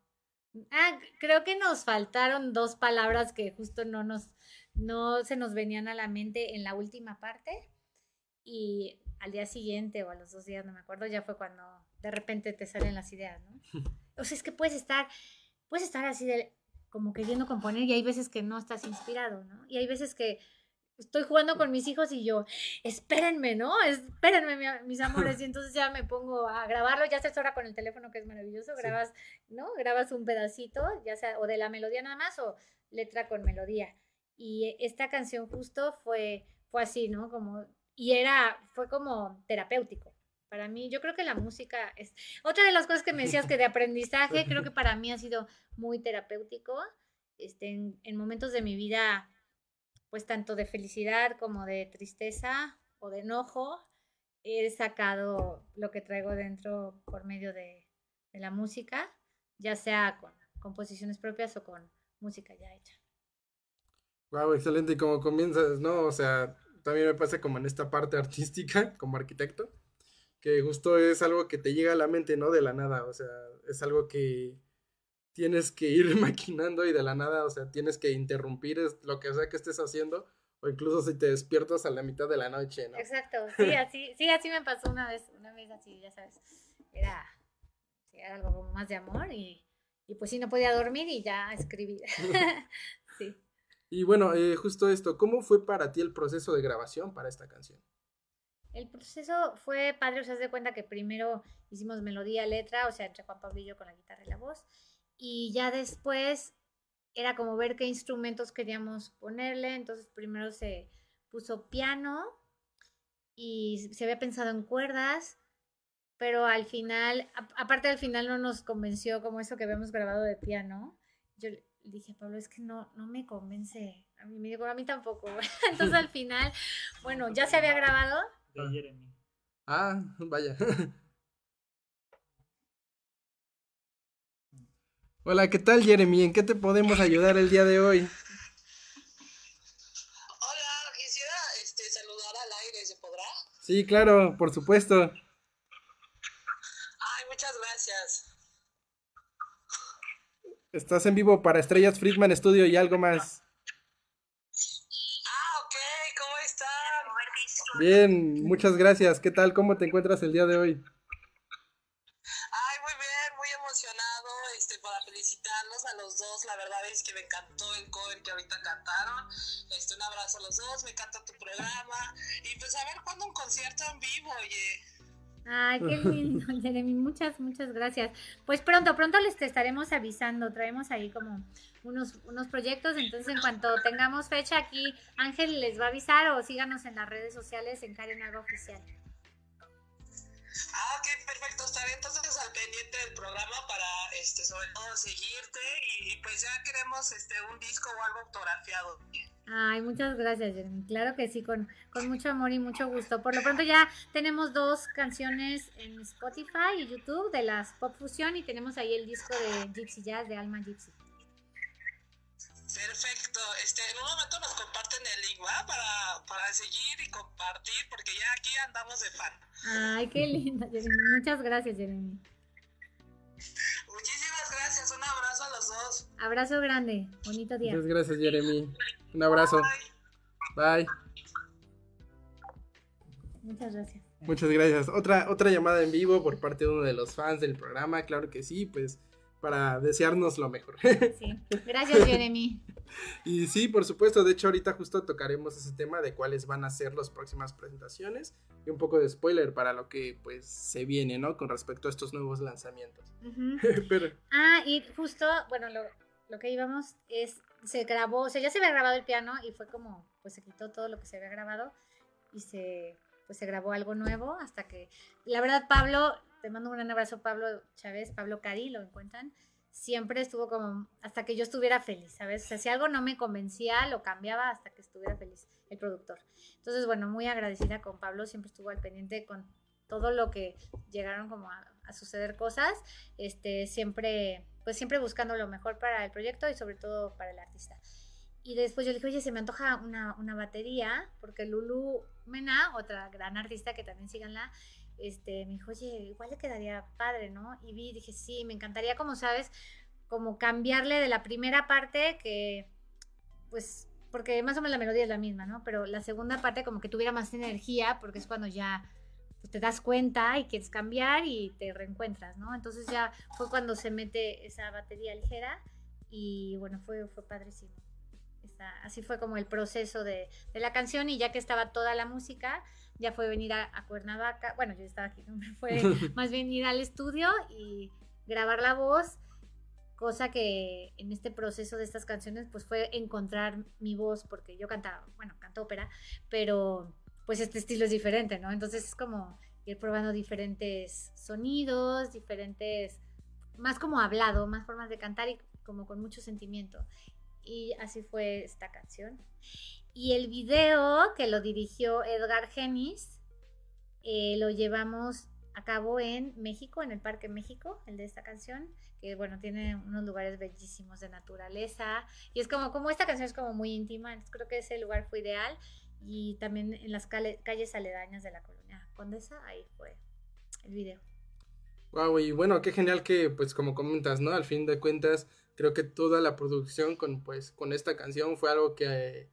Ah, creo que nos faltaron dos palabras que justo no nos, no se nos venían a la mente en la última parte. Y al día siguiente o a los dos días, no me acuerdo, ya fue cuando de repente te salen las ideas, ¿no? O sea, es que puedes estar, puedes estar así de, como queriendo componer y hay veces que no estás inspirado, ¿no? Y hay veces que estoy jugando con mis hijos y yo, espérenme, ¿no? Espérenme, mi- mis amores. Y entonces ya me pongo a grabarlo, ya se ahora con el teléfono que es maravilloso, Sí. grabas, ¿no? Grabas un pedacito, ya sea o de la melodía nada más o letra con melodía. Y esta canción justo fue, fue así, ¿no? Como, y era, fue como terapéutico. Para mí, yo creo que la música es... Otra de las cosas que me decías que de aprendizaje, creo que para mí ha sido muy terapéutico. Este, en, en momentos de mi vida, pues tanto de felicidad como de tristeza o de enojo, he sacado lo que traigo dentro por medio de, de la música, ya sea con composiciones propias o con música ya hecha. Wow, excelente. Y como comienzas, ¿no? O sea, también me pasa como en esta parte artística, como arquitecto, que justo es algo que te llega a la mente, ¿no? De la nada. O sea, es algo que tienes que ir maquinando y de la nada, o sea, tienes que interrumpir lo que sea que estés haciendo, o incluso si te despiertas a la mitad de la noche, ¿no? Exacto, sí, así, sí, así me pasó una vez, una vez así, ya sabes, era, era algo más de amor y, y pues sí, no podía dormir y ya escribí. sí. Y bueno, eh, justo esto, ¿cómo fue para ti el proceso de grabación para esta canción? El proceso fue padre, o sea, de cuenta que primero hicimos melodía, letra, o sea, entre Juan Pablo y yo con la guitarra y la voz, y ya después era como ver qué instrumentos queríamos ponerle, entonces primero se puso piano y se había pensado en cuerdas, pero al final, a- aparte al final no nos convenció como eso que habíamos grabado de piano. Yo le dije, Pablo, es que no, no me convence. A mí me dijo, a mí tampoco. Entonces al final, bueno, ya se había grabado, De Jeremy. Ah, vaya. Hola, ¿qué tal, Jeremy? ¿En qué te podemos ayudar el día de hoy? Hola, quisiera este, saludar al aire, ¿se podrá? Sí, claro, por supuesto. Ay, muchas gracias. Estás en vivo para Estrellas Friedman Studio y algo más. Bien, muchas gracias. ¿Qué tal? ¿Cómo te encuentras el día de hoy? Ay, muy bien, muy emocionado este, para felicitarlos a los dos. La verdad es que me encantó el cover que ahorita cantaron. Este, un abrazo a los dos, me encanta tu programa. Y pues a ver cuándo un concierto en vivo, oye. Ay, qué lindo, Jeremy. Muchas, muchas gracias. Pues pronto, pronto les te estaremos avisando. Traemos ahí como unos, unos proyectos. Entonces, en cuanto tengamos fecha aquí, Ángel les va a avisar o síganos en las redes sociales en Karen Alba Oficial. Ah, ok, perfecto. Estaré entonces al pendiente del programa para, este, sobre todo, seguirte. Y, y pues ya queremos este, un disco o algo autografiado. Ay, muchas gracias, Jeremy. Claro que sí, con, con mucho amor y mucho gusto. Por lo pronto ya tenemos dos canciones en Spotify y YouTube de las Pop Fusion y tenemos ahí el disco de Gypsy Jazz de Alma Gypsy. Perfecto. Este, en un momento nos comparten el link, ¿va? Para, para seguir y compartir, porque ya aquí andamos de fan. Ay, qué lindo, Jeremy. Muchas gracias, Jeremy. Gracias. Un abrazo a los dos. Abrazo grande. Bonito día. Muchas gracias, Jeremy. Un abrazo. Bye. Bye. Muchas gracias. Muchas gracias. Otra, otra llamada en vivo por parte de uno de los fans del programa, claro que sí, pues para desearnos lo mejor. Sí. Gracias, Jeremy. y sí, por supuesto, de hecho ahorita justo tocaremos ese tema de cuáles van a ser las próximas presentaciones y un poco de spoiler para lo que pues se viene, ¿no? Con respecto a estos nuevos lanzamientos. Ujú. Pero Ah, y justo, bueno, lo, lo que íbamos es, se grabó, o sea, ya se había grabado el piano y fue como, pues se quitó todo lo que se había grabado y se, pues se grabó algo nuevo hasta que, la verdad, Pablo, te mando un gran abrazo, Pablo Chávez, Pablo Cari, lo encuentran, siempre estuvo como, hasta que yo estuviera feliz, ¿sabes? O sea, si algo no me convencía, lo cambiaba hasta que estuviera feliz el productor. Entonces, bueno, muy agradecida con Pablo, siempre estuvo al pendiente con todo lo que llegaron como a, a suceder cosas, este, siempre, pues siempre buscando lo mejor para el proyecto y sobre todo para el artista. Y después yo le dije, oye, se me antoja una, una batería, porque Lulu Mena, otra gran artista que también síganla, este, me dijo, oye, igual le quedaría padre, ¿no? Y vi, dije, sí, me encantaría, como sabes, como cambiarle de la primera parte que, pues, porque más o menos la melodía es la misma, ¿no? Pero la segunda parte como que tuviera más energía, porque es cuando ya pues, te das cuenta y quieres cambiar y te reencuentras, ¿no? Entonces ya fue cuando se mete esa batería ligera y bueno, fue, fue padrísimo. Así fue como el proceso de, de la canción y ya que estaba toda la música, ya fue venir a, a Cuernavaca, bueno, yo estaba aquí, fue más bien ir al estudio y grabar la voz, cosa que en este proceso de estas canciones pues fue encontrar mi voz, porque yo cantaba, bueno, canto ópera, pero pues este estilo es diferente, ¿no? Entonces es como ir probando diferentes sonidos, diferentes, más como hablado, más formas de cantar y como con mucho sentimiento. Y así fue esta canción. Y el video que lo dirigió Edgar Genis, eh, lo llevamos a cabo en México, en el Parque México, el de esta canción, que bueno, tiene unos lugares bellísimos de naturaleza. Y es como, como esta canción es como muy íntima, entonces creo que ese lugar fue ideal. Y también en las cale- calles aledañas de la colonia Condesa, ahí fue el video. Wow, y bueno, qué genial que, pues, como comentas, ¿no? Al fin de cuentas, creo que toda la producción con, pues, con esta canción fue algo que, eh,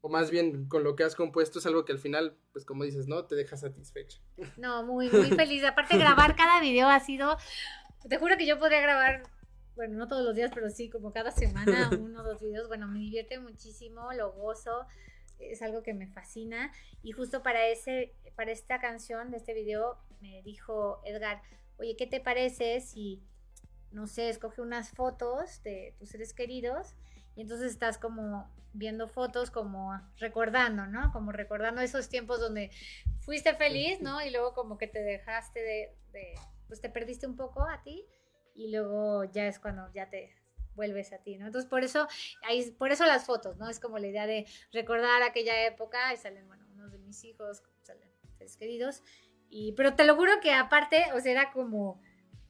o más bien con lo que has compuesto es algo que al final, pues, como dices, ¿no? Te deja satisfecho. No, muy, muy feliz. Aparte, grabar cada video ha sido. Te juro que yo podría grabar, bueno, no todos los días, pero sí, como cada semana, uno o dos videos. Bueno, me divierte muchísimo, lo gozo. Es algo que me fascina. Y justo para, ese, para esta canción, de este video, me dijo Edgar, oye, ¿qué te parece si, no sé, escoge unas fotos de tus seres queridos? Y entonces estás como viendo fotos, como recordando, ¿no? Como recordando esos tiempos donde fuiste feliz, ¿no? Y luego como que te dejaste de, de, pues te perdiste un poco a ti y luego ya es cuando ya te vuelves a ti, ¿no? Entonces por eso, ahí, por eso las fotos, ¿no? Es como la idea de recordar aquella época y salen, bueno, unos de mis hijos, salen seres queridos, y, pero te lo juro que aparte, o sea, era como,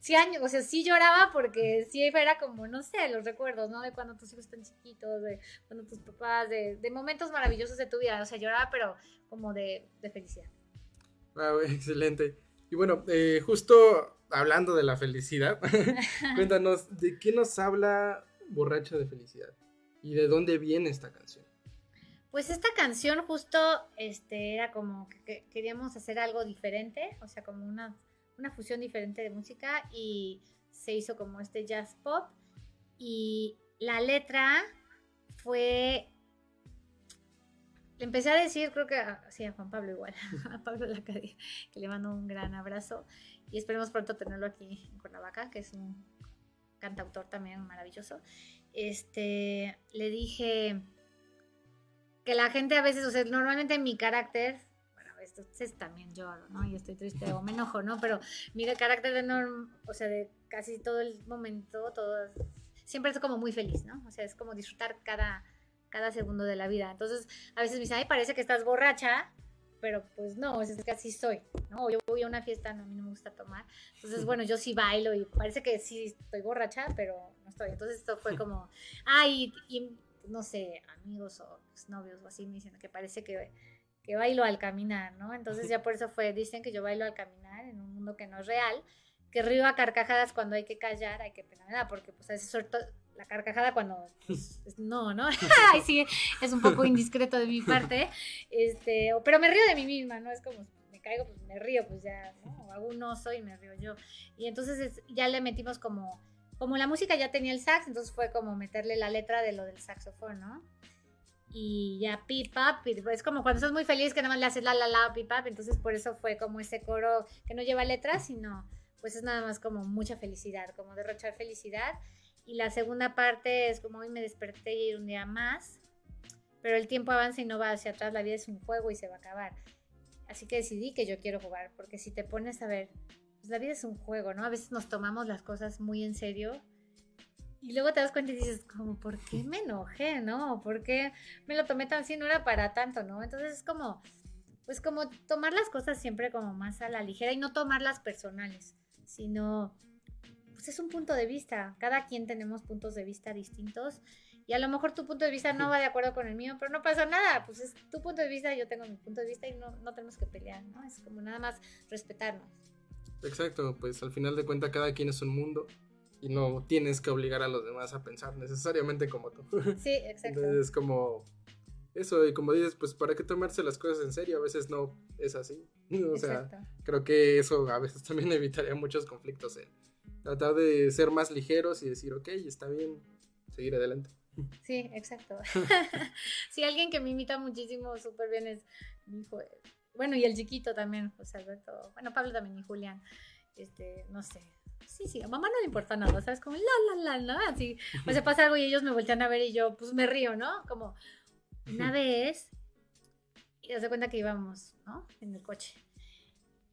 sí, o sea, sí lloraba porque sí era como, no sé, los recuerdos, ¿no? De cuando tus hijos están chiquitos, de cuando tus papás, de, de momentos maravillosos de tu vida, o sea, lloraba, pero como de, de felicidad. Wow, excelente. Y bueno, eh, justo hablando de la felicidad, cuéntanos, ¿de qué nos habla Borracha de Felicidad? ¿Y de dónde viene esta canción? Pues esta canción justo este, era como que, que queríamos hacer algo diferente, o sea, como una, una fusión diferente de música y se hizo como este jazz pop y la letra fue... Le empecé a decir, creo que sí, a Juan Pablo igual, a Pablo Lacadia, que le mando un gran abrazo y esperemos pronto tenerlo aquí en Cuernavaca, que es un cantautor también maravilloso. Este, le dije que la gente a veces, o sea, normalmente mi carácter, entonces también lloro, ¿no? Y estoy triste o me enojo, ¿no? Pero mi carácter de norm, o sea, de casi todo el momento, todo, siempre es como muy feliz, ¿no? O sea, es como disfrutar cada, cada segundo de la vida. Entonces, a veces me dicen, ay, parece que estás borracha, pero pues no, es que así soy, ¿no? Yo voy a una fiesta, no, a mí no me gusta tomar. Entonces, bueno, yo sí bailo y parece que sí estoy borracha, pero no estoy. Entonces, esto fue como, ay, y, no sé, amigos o novios o así me dicen que parece que, que bailo al caminar, ¿no? Entonces, ya por eso fue, dicen que yo bailo al caminar en un mundo que no es real, que río a carcajadas cuando hay que callar, hay que pena me da, porque pues a veces la carcajada cuando pues, no, ¿no? Ay, sí, es un poco indiscreto de mi parte, este, pero me río de mí misma, ¿no? Es como, me caigo, pues me río, pues ya, ¿no? Hago un oso y me río yo. Y entonces es, ya le metimos como, como la música ya tenía el sax, entonces fue como meterle la letra de lo del saxofón, ¿no? Y ya pipa, es como cuando estás muy feliz que nada más le haces la la la pipa, entonces por eso fue como ese coro que no lleva letras, sino pues es nada más como mucha felicidad, como derrochar felicidad. Y la segunda parte es como hoy me desperté y un día más, pero el tiempo avanza y no va hacia atrás, la vida es un juego y se va a acabar. Así que decidí que yo quiero jugar, porque si te pones a ver, pues la vida es un juego, ¿no? A veces nos tomamos las cosas muy en serio y luego te das cuenta y dices, como, ¿por qué me enojé, no? ¿Por qué me lo tomé tan así? No era para tanto, ¿no? Entonces es como, pues como tomar las cosas siempre como más a la ligera y no tomarlas personales, sino, pues es un punto de vista. Cada quien tenemos puntos de vista distintos y a lo mejor tu punto de vista no va de acuerdo con el mío, pero no pasa nada, pues es tu punto de vista, yo tengo mi punto de vista y no, no tenemos que pelear, ¿no? Es como nada más respetarnos. Exacto, pues al final de cuentas cada quien es un mundo y no tienes que obligar a los demás a pensar necesariamente como tú. Sí, exacto. Entonces es como eso, y como dices, pues para qué tomarse las cosas en serio, a veces no es así. O sea, Exacto. creo que eso a veces también evitaría muchos conflictos en tratar de ser más ligeros y decir, ok, está bien, seguir adelante. Sí, exacto. sí, alguien que me imita muchísimo, súper bien es mi hijo. Bueno, y el chiquito también, José Alberto. Bueno, Pablo también y Julián. Este, no sé. Sí, sí, a mamá no le importa nada, ¿sabes? Como la, la, la, ¿no? Así, o sea, pasa algo y ellos me voltean a ver y yo, pues me río, ¿no? Como una vez, y das cuenta que íbamos, ¿no? En el coche.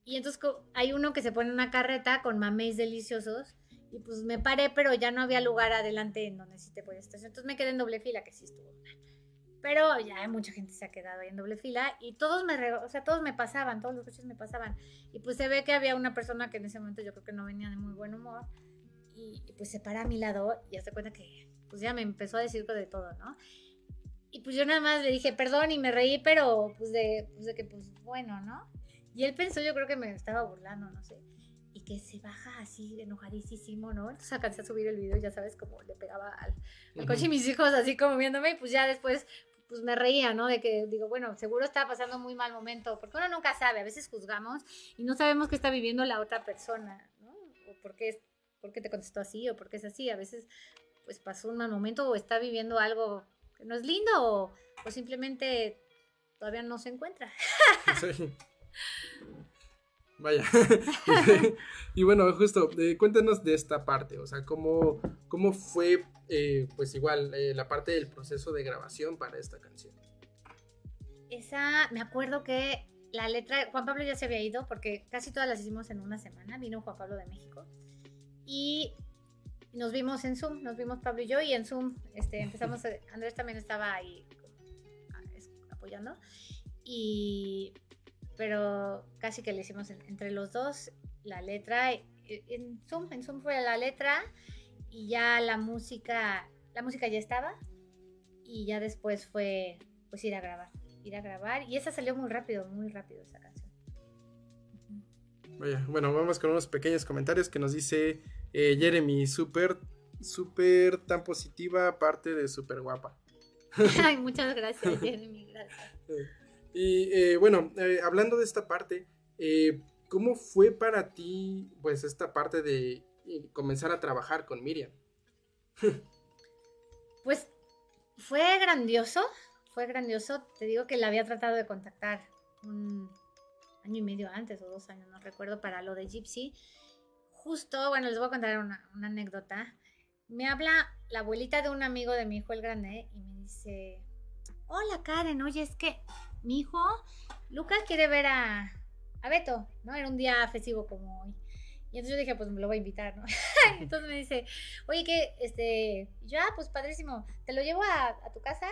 Y entonces hay uno que se pone una carreta con mamés deliciosos y pues me paré, pero ya no había lugar adelante en donde sí te podías estacionar. Entonces me quedé en doble fila, que sí estuvo mal. Pero ya mucha gente se ha quedado ahí en doble fila y todos me, re- o sea, todos me pasaban, todos los coches me pasaban. Y pues se ve que había una persona que en ese momento yo creo que no venía de muy buen humor y, y, pues se para a mi lado y hace cuenta que pues ya me empezó a decir de todo, ¿no? Y pues yo nada más le dije perdón y me reí, pero pues de, pues de que pues bueno, ¿no? Y él pensó, yo creo que me estaba burlando, no sé. Y que se baja así, enojadísimo, ¿no? Entonces alcancé a subir el video, ya sabes, como le pegaba al, al coche y mis hijos así como viéndome y pues ya después pues me reía, ¿no? De que digo, bueno, seguro está pasando un muy mal momento, porque uno nunca sabe, a veces juzgamos y no sabemos qué está viviendo la otra persona, ¿no? O por qué, te contestó así o por qué es así, a veces pues pasó un mal momento o está viviendo algo que no es lindo o, o simplemente todavía no se encuentra. Sí. Vaya. y bueno, justo, eh, cuéntanos de esta parte, o sea, cómo, cómo fue, eh, pues igual, eh, la parte del proceso de grabación para esta canción. Esa, me acuerdo que la letra, Juan Pablo ya se había ido porque casi todas las hicimos en una semana, vino Juan Pablo de México y nos vimos en Zoom, nos vimos Pablo y yo y en Zoom este, empezamos, a- Andrés también estaba ahí ah, apoyando y, pero casi que le hicimos en- entre los dos la letra, eh, en Zoom, en Zoom fue la letra y ya la música, la música ya estaba y ya después fue pues ir a grabar ir a grabar y esa salió muy rápido, muy rápido esa canción. Vaya, bueno, vamos con unos pequeños comentarios que nos dice eh, Jeremy, súper, súper tan positiva, aparte de súper guapa. Ay, muchas gracias, Jeremy, gracias. Y eh, bueno, eh, hablando de esta parte, eh, ¿cómo fue para ti, pues, esta parte de comenzar a trabajar con Miriam? Pues fue grandioso, fue grandioso. Te digo que la había tratado de contactar un año y medio antes o dos años, no recuerdo, para lo de Gypsy. Justo, bueno, les voy a contar una, una anécdota. Me habla la abuelita de un amigo de mi hijo el grande y me dice, hola Karen, oye, es que mi hijo Lucas quiere ver a, a Beto, ¿no? Era un día festivo como hoy. Y entonces yo dije, pues me lo voy a invitar, ¿no? entonces me dice, oye, que, este, yo, ah, pues padrísimo, te lo llevo a, a tu casa.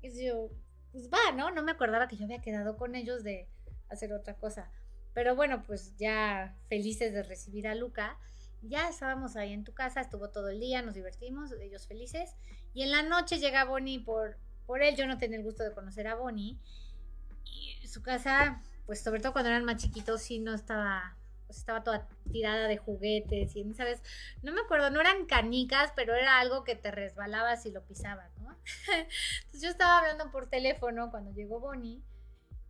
Y entonces yo, pues va, ¿no? No me acordaba que yo había quedado con ellos de hacer otra cosa. Pero bueno, pues ya felices de recibir a Luca. Ya estábamos ahí en tu casa, estuvo todo el día, nos divertimos, ellos felices. Y en la noche llega Bonnie por, por él. Yo no tenía el gusto de conocer a Bonnie. Y su casa, pues sobre todo cuando eran más chiquitos, sí no estaba, pues estaba toda tirada de juguetes. Y, ¿sabes? No me acuerdo, no eran canicas, pero era algo que te resbalabas y lo pisabas, ¿no? Entonces yo estaba hablando por teléfono cuando llegó Bonnie.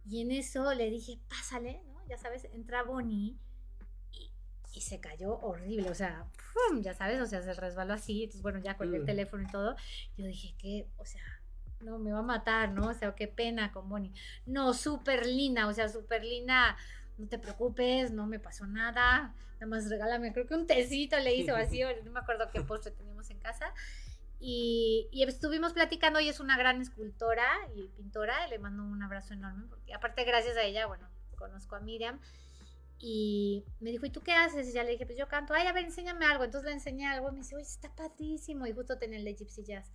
Y en eso le dije, pásale, ¿no? Ya sabes, entra Bonnie y, se cayó horrible, o sea, ¡pum! ya sabes, o sea, se resbaló así, entonces bueno, ya colgué el teléfono y todo. Yo dije, ¿qué? O sea, no, me va a matar, ¿no? O sea, qué pena con Bonnie. No, súper linda, o sea, súper linda. No te preocupes, no me pasó nada. Nada más regálame, creo que un tecito le hice vacío, no me acuerdo qué postre teníamos en casa. Y, estuvimos platicando, y es una gran escultora y pintora, le mando un abrazo enorme, porque aparte gracias a ella, bueno, conozco a Miriam, y me dijo, ¿y tú qué haces? Y ya le dije, pues yo canto, ay, a ver, enséñame algo. Entonces le enseñé algo, y me dice, oye, está padrísimo, y justo tenía de Gypsy Jazz.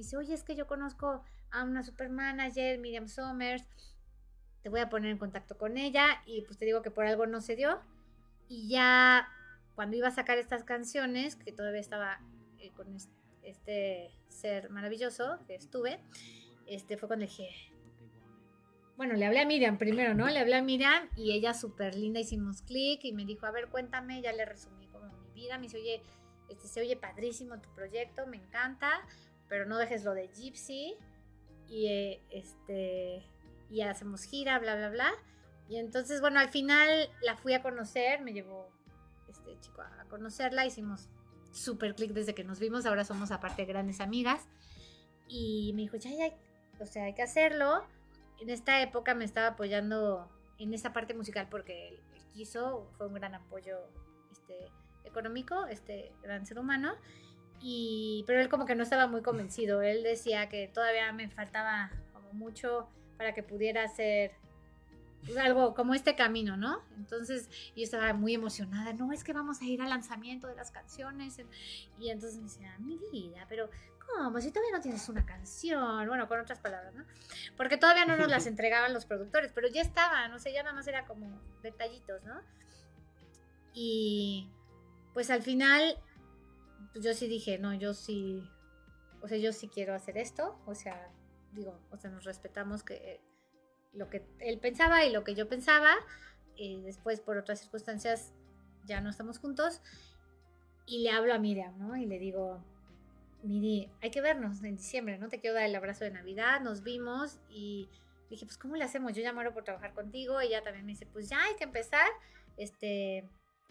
Dice, oye, es que yo conozco a una super manager, Miriam Somers, te voy a poner en contacto con ella, y pues te digo que por algo no se dio, y ya cuando iba a sacar estas canciones, que todavía estaba eh, con es- este ser maravilloso que estuve, este fue cuando dije, bueno, le hablé a Miriam primero, ¿no? Le hablé a Miriam y ella súper linda, hicimos clic y me dijo, a ver, cuéntame, ya le resumí como mi vida, me dice, oye, este, se oye padrísimo tu proyecto, me encanta, pero no dejes lo de Gypsy y eh, este y hacemos gira, bla, bla, bla. Y entonces, bueno, al final la fui a conocer, me llevó este chico a conocerla, hicimos súper clic desde que nos vimos, ahora somos aparte grandes amigas. Y me dijo, ya, ya, o sea, hay que hacerlo. En esta época me estaba apoyando en esta parte musical porque él, él quiso, fue un gran apoyo este, económico, este gran ser humano. Y, pero él como que no estaba muy convencido, él decía que todavía me faltaba como mucho para que pudiera hacer pues, algo como este camino, ¿no? Entonces yo estaba muy emocionada, no, es que vamos a ir al lanzamiento de las canciones. Y entonces me decía, mi vida, pero ¿cómo? Si todavía no tienes una canción, bueno, con otras palabras, ¿no? Porque todavía no nos las entregaban los productores, pero ya estaban, o sea, ya nada más era como detallitos, ¿no? Y pues al final, pues yo sí dije, no, yo sí, o sea, yo sí quiero hacer esto, o sea, digo, o sea, nos respetamos que eh, lo que él pensaba y lo que yo pensaba, y después por otras circunstancias ya no estamos juntos, y le hablo a Miriam, ¿no? Y le digo, Miri, hay que vernos en diciembre, ¿no? Te quiero dar el abrazo de Navidad, nos vimos y dije, pues ¿cómo le hacemos? Yo ya muero por trabajar contigo, ella también me dice, pues ya hay que empezar, este,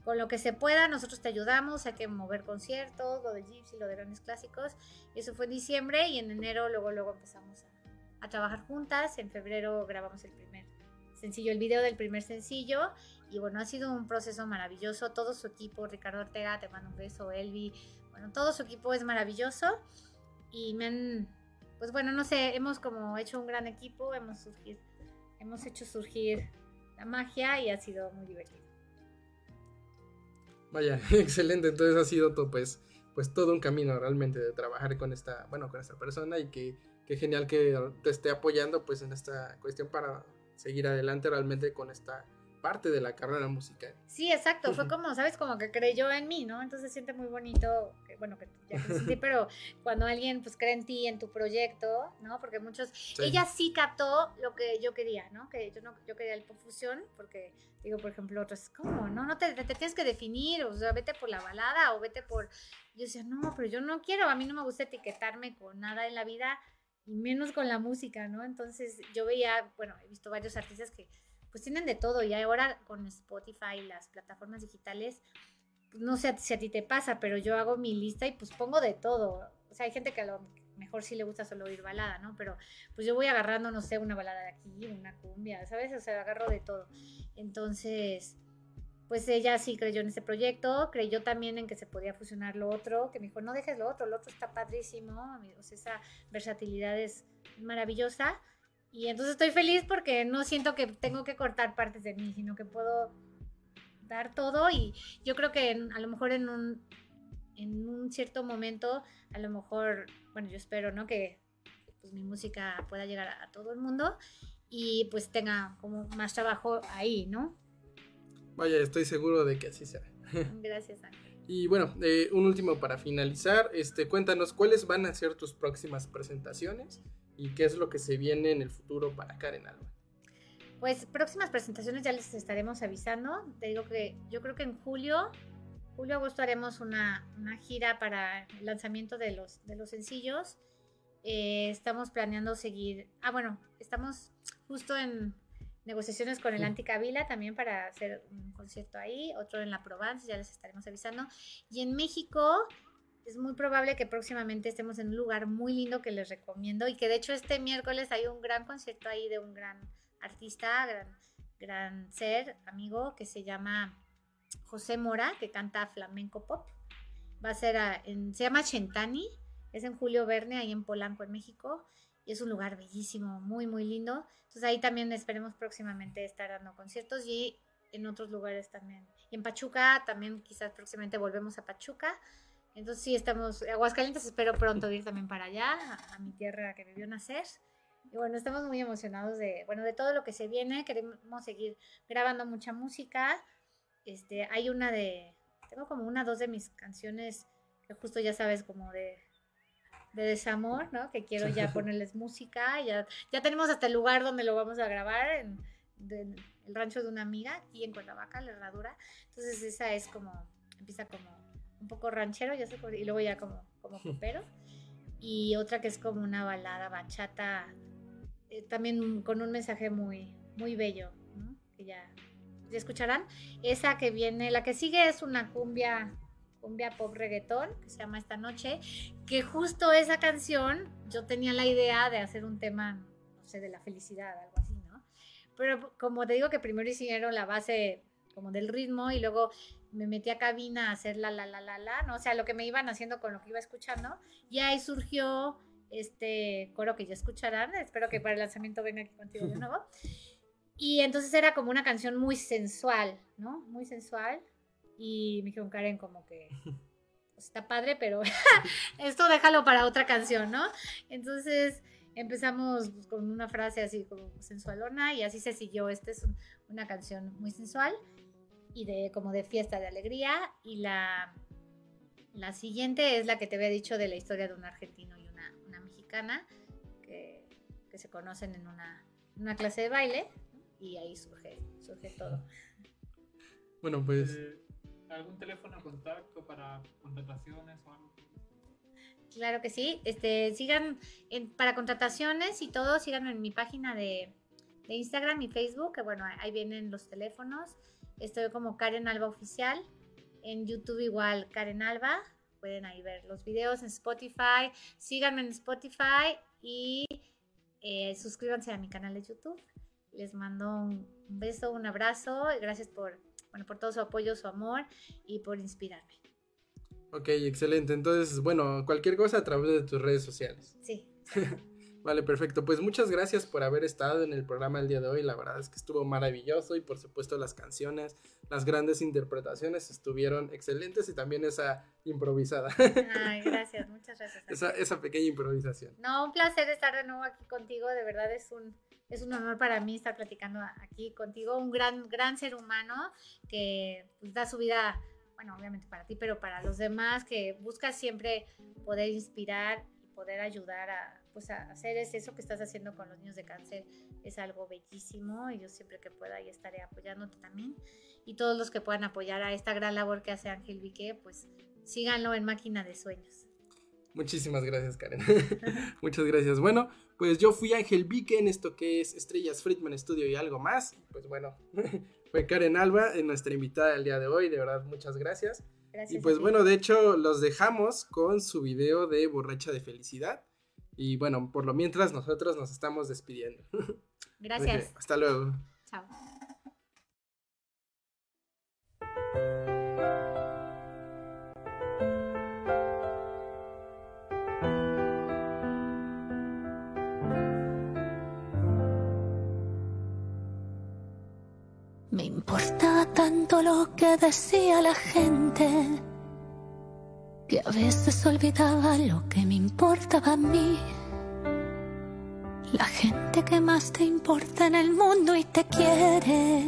con lo que se pueda, nosotros te ayudamos, hay que mover conciertos, lo de Gypsy, lo de grandes clásicos. Eso fue en diciembre y en enero luego, luego empezamos a, trabajar juntas. En febrero grabamos el primer sencillo, el video del primer sencillo. Y bueno, ha sido un proceso maravilloso. Todo su equipo, Ricardo Ortega, te mando un beso, Elvi. Bueno, todo su equipo es maravilloso. Y me han, pues bueno, no sé, hemos como hecho un gran equipo, hemos, surgir, hemos hecho surgir la magia y ha sido muy divertido. Vaya, excelente. Entonces ha sido todo, pues, pues todo un camino realmente de trabajar con esta, bueno, con esta persona y que, que genial que te esté apoyando pues en esta cuestión para seguir adelante realmente con esta parte de la carrera musical. Sí, exacto, fue como, ¿sabes? Como que creyó en mí, ¿no? Entonces se siente muy bonito, bueno, que ya sí, pero cuando alguien pues cree en ti, en tu proyecto, ¿no? Porque muchos, ella sí captó lo que yo quería, ¿no? Que yo no, yo quería el fusión, porque digo, por ejemplo, otros, ¿cómo? No, no te, te, te tienes que definir, o sea, vete por la balada o vete por, yo decía, no, pero yo no quiero, a mí no me gusta etiquetarme con nada en la vida y menos con la música, ¿no? Entonces yo veía, bueno, he visto varios artistas que pues tienen de todo y ahora con Spotify y las plataformas digitales, pues, no sé si a ti te pasa, pero yo hago mi lista y pues pongo de todo. O sea, hay gente que a lo mejor sí le gusta solo oír balada, ¿no? Pero pues yo voy agarrando, no sé, una balada de aquí, una cumbia, ¿sabes? O sea, agarro de todo. Entonces, pues ella sí creyó en ese proyecto, creyó también en que se podía fusionar lo otro, que me dijo, no dejes lo otro, lo otro está padrísimo, o sea, esa versatilidad es maravillosa. Y entonces estoy feliz porque no siento que tengo que cortar partes de mí, sino que puedo dar todo y yo creo que en- a lo mejor en un, en un cierto momento, a lo mejor, bueno, yo espero, ¿no? Que pues, mi música pueda llegar a, a todo el mundo y pues tenga como más trabajo ahí, ¿no? Vaya, estoy seguro de que así será. Gracias, Ángel. Y bueno, eh, un último para finalizar, este, cuéntanos cuáles van a ser tus próximas presentaciones y qué es lo que se viene en el futuro para Karen Alba. Pues próximas presentaciones ya les estaremos avisando. Te digo que yo creo que en julio, julio, agosto haremos una, una gira para el lanzamiento de los, de los sencillos. Eh, estamos planeando seguir. Ah, bueno, estamos justo en negociaciones con el Anticavila también para hacer un concierto ahí, otro en la Provence, ya les estaremos avisando. Y en México es muy probable que próximamente estemos en un lugar muy lindo que les recomiendo y que de hecho este miércoles hay un gran concierto ahí de un gran artista, gran, gran ser, amigo, que se llama José Mora, que canta flamenco pop. Va a ser, a- en- se llama Chentani, es en Julio Verne, ahí en Polanco, en México. Y es un lugar bellísimo, muy, muy lindo. Entonces ahí también esperemos próximamente estar dando conciertos y en otros lugares también. Y en Pachuca también quizás próximamente volvemos a Pachuca. Entonces sí, estamos, Aguascalientes espero pronto ir también para allá, a, a mi tierra que me vio nacer. Y bueno, estamos muy emocionados de, bueno, de todo lo que se viene. Queremos seguir grabando mucha música. Este, hay una de, tengo como una, dos de mis canciones que justo ya sabes, como de, de desamor, ¿no? Que quiero ya ponerles música. Ya, ya tenemos hasta el lugar donde lo vamos a grabar, en, en el rancho de una amiga, aquí en Cuernavaca, la herradura. Entonces esa es como, empieza como un poco ranchero, ya sé, y luego ya como, como popero. Y otra que es como una balada bachata, eh, también con un mensaje muy, muy bello, ¿no? Que ya, ya escucharán. Esa que viene, la que sigue es una cumbia, cumbia pop reggaetón, que se llama Esta Noche, que justo esa canción yo tenía la idea de hacer un tema, no sé, de la felicidad, algo así, ¿no? Pero como te digo que primero hicieron la base como del ritmo y luego me metí a cabina a hacer la la la la la, ¿no? O sea, lo que me iban haciendo con lo que iba escuchando. Y ahí surgió este coro que ya escucharán. Espero que para el lanzamiento venga aquí contigo de nuevo. Y entonces era como una canción muy sensual, ¿no? Muy sensual. Y me dijeron, Karen, como que, pues, está padre, pero esto déjalo para otra canción, ¿no? Entonces empezamos pues, con una frase así como sensualona y así se siguió. Esta es un- una canción muy sensual y de como de fiesta, de alegría. Y la, la siguiente es la que te había dicho de la historia de un argentino y una, una mexicana que, que se conocen en una, una clase de baile y ahí surge, surge todo. Bueno, pues Eh, ¿Algún teléfono de contacto para contrataciones o algo? Claro que sí. Este, sigan en- para contrataciones y todo, síganme en mi página de, de Instagram y Facebook, que bueno, ahí vienen los teléfonos. Estoy como Karen Alba Oficial. En YouTube igual Karen Alba. Pueden ahí ver los videos en Spotify. Síganme en Spotify y eh, suscríbanse a mi canal de YouTube. Les mando un, beso, un abrazo. Gracias por, bueno, por todo su apoyo, su amor y por inspirarme. Ok, excelente. Entonces, bueno, cualquier cosa a través de tus redes sociales. Sí. Vale, perfecto. Pues muchas gracias por haber estado en el programa el día de hoy. La verdad es que estuvo maravilloso y por supuesto las canciones, las grandes interpretaciones estuvieron excelentes y también esa improvisada, Ay, gracias, muchas gracias. esa, esa pequeña improvisación. No, un placer estar de nuevo aquí contigo, de verdad es un, es un honor para mí estar platicando aquí contigo, un gran, gran ser humano que pues, da su vida, bueno, obviamente para ti, pero para los demás, que busca siempre poder inspirar y poder ayudar a, pues, hacer es eso que estás haciendo con los niños de cáncer, es algo bellísimo y yo siempre que pueda ahí estaré apoyándote también. Y todos los que puedan apoyar a esta gran labor que hace Ángel Vique, pues síganlo en Máquina de Sueños. Muchísimas gracias, Karen. Muchas gracias. Bueno, pues yo fui Ángel Vique en esto que es Estrellas Friedman Studio y algo más. Pues bueno, fue Karen Alba, eh, nuestra invitada del día de hoy. De verdad, muchas gracias. Gracias. Y pues bueno, de hecho, los dejamos con su video de Borracha de Felicidad. Y bueno, por lo mientras nosotros nos estamos despidiendo. Gracias. Hasta luego. Chao. Me importaba tanto lo que decía la gente que a veces olvidaba lo que me importaba a mí. La gente que más te importa en el mundo y te quiere,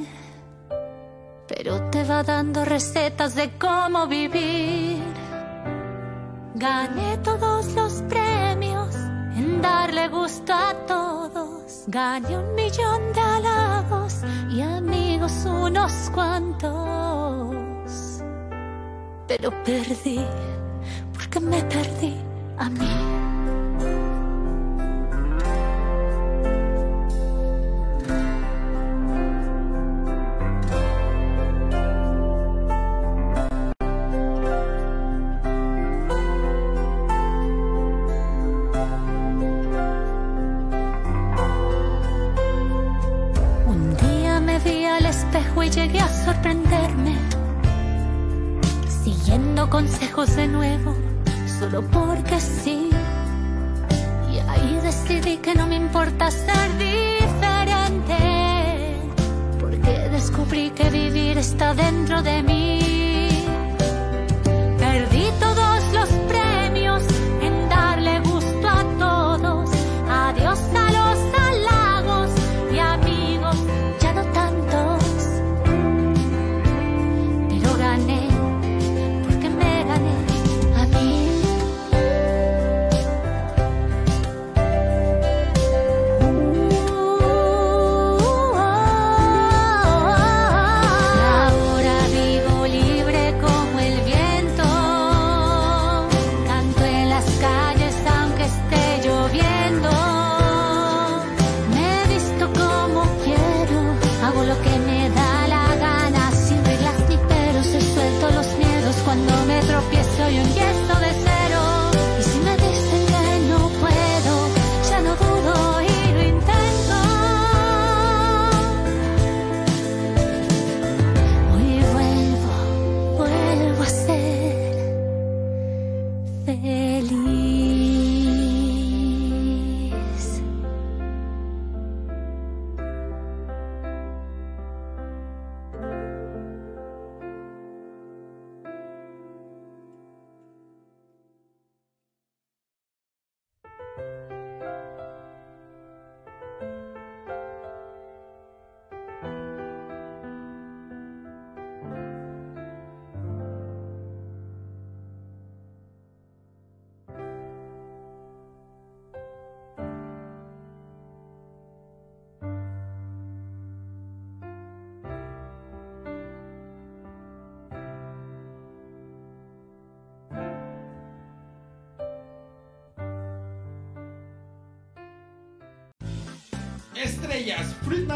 pero te va dando recetas de cómo vivir. Gané todos los premios en darle gusto a todos. Gané un millón de halagos y amigos unos cuantos. Pero perdí porque me perdí a mí.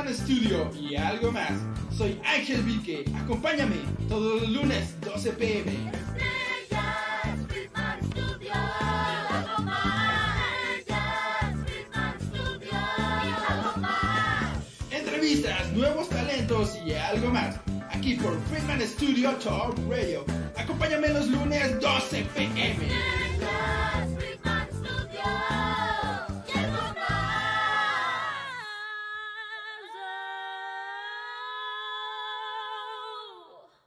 Friedman Studio y algo más. Soy Ángel Vique. Acompáñame todos los lunes 12 pm. Entrevistas, nuevos talentos y algo más. Aquí por Friedman Studio Talk Radio. Acompáñame los lunes 12 pm.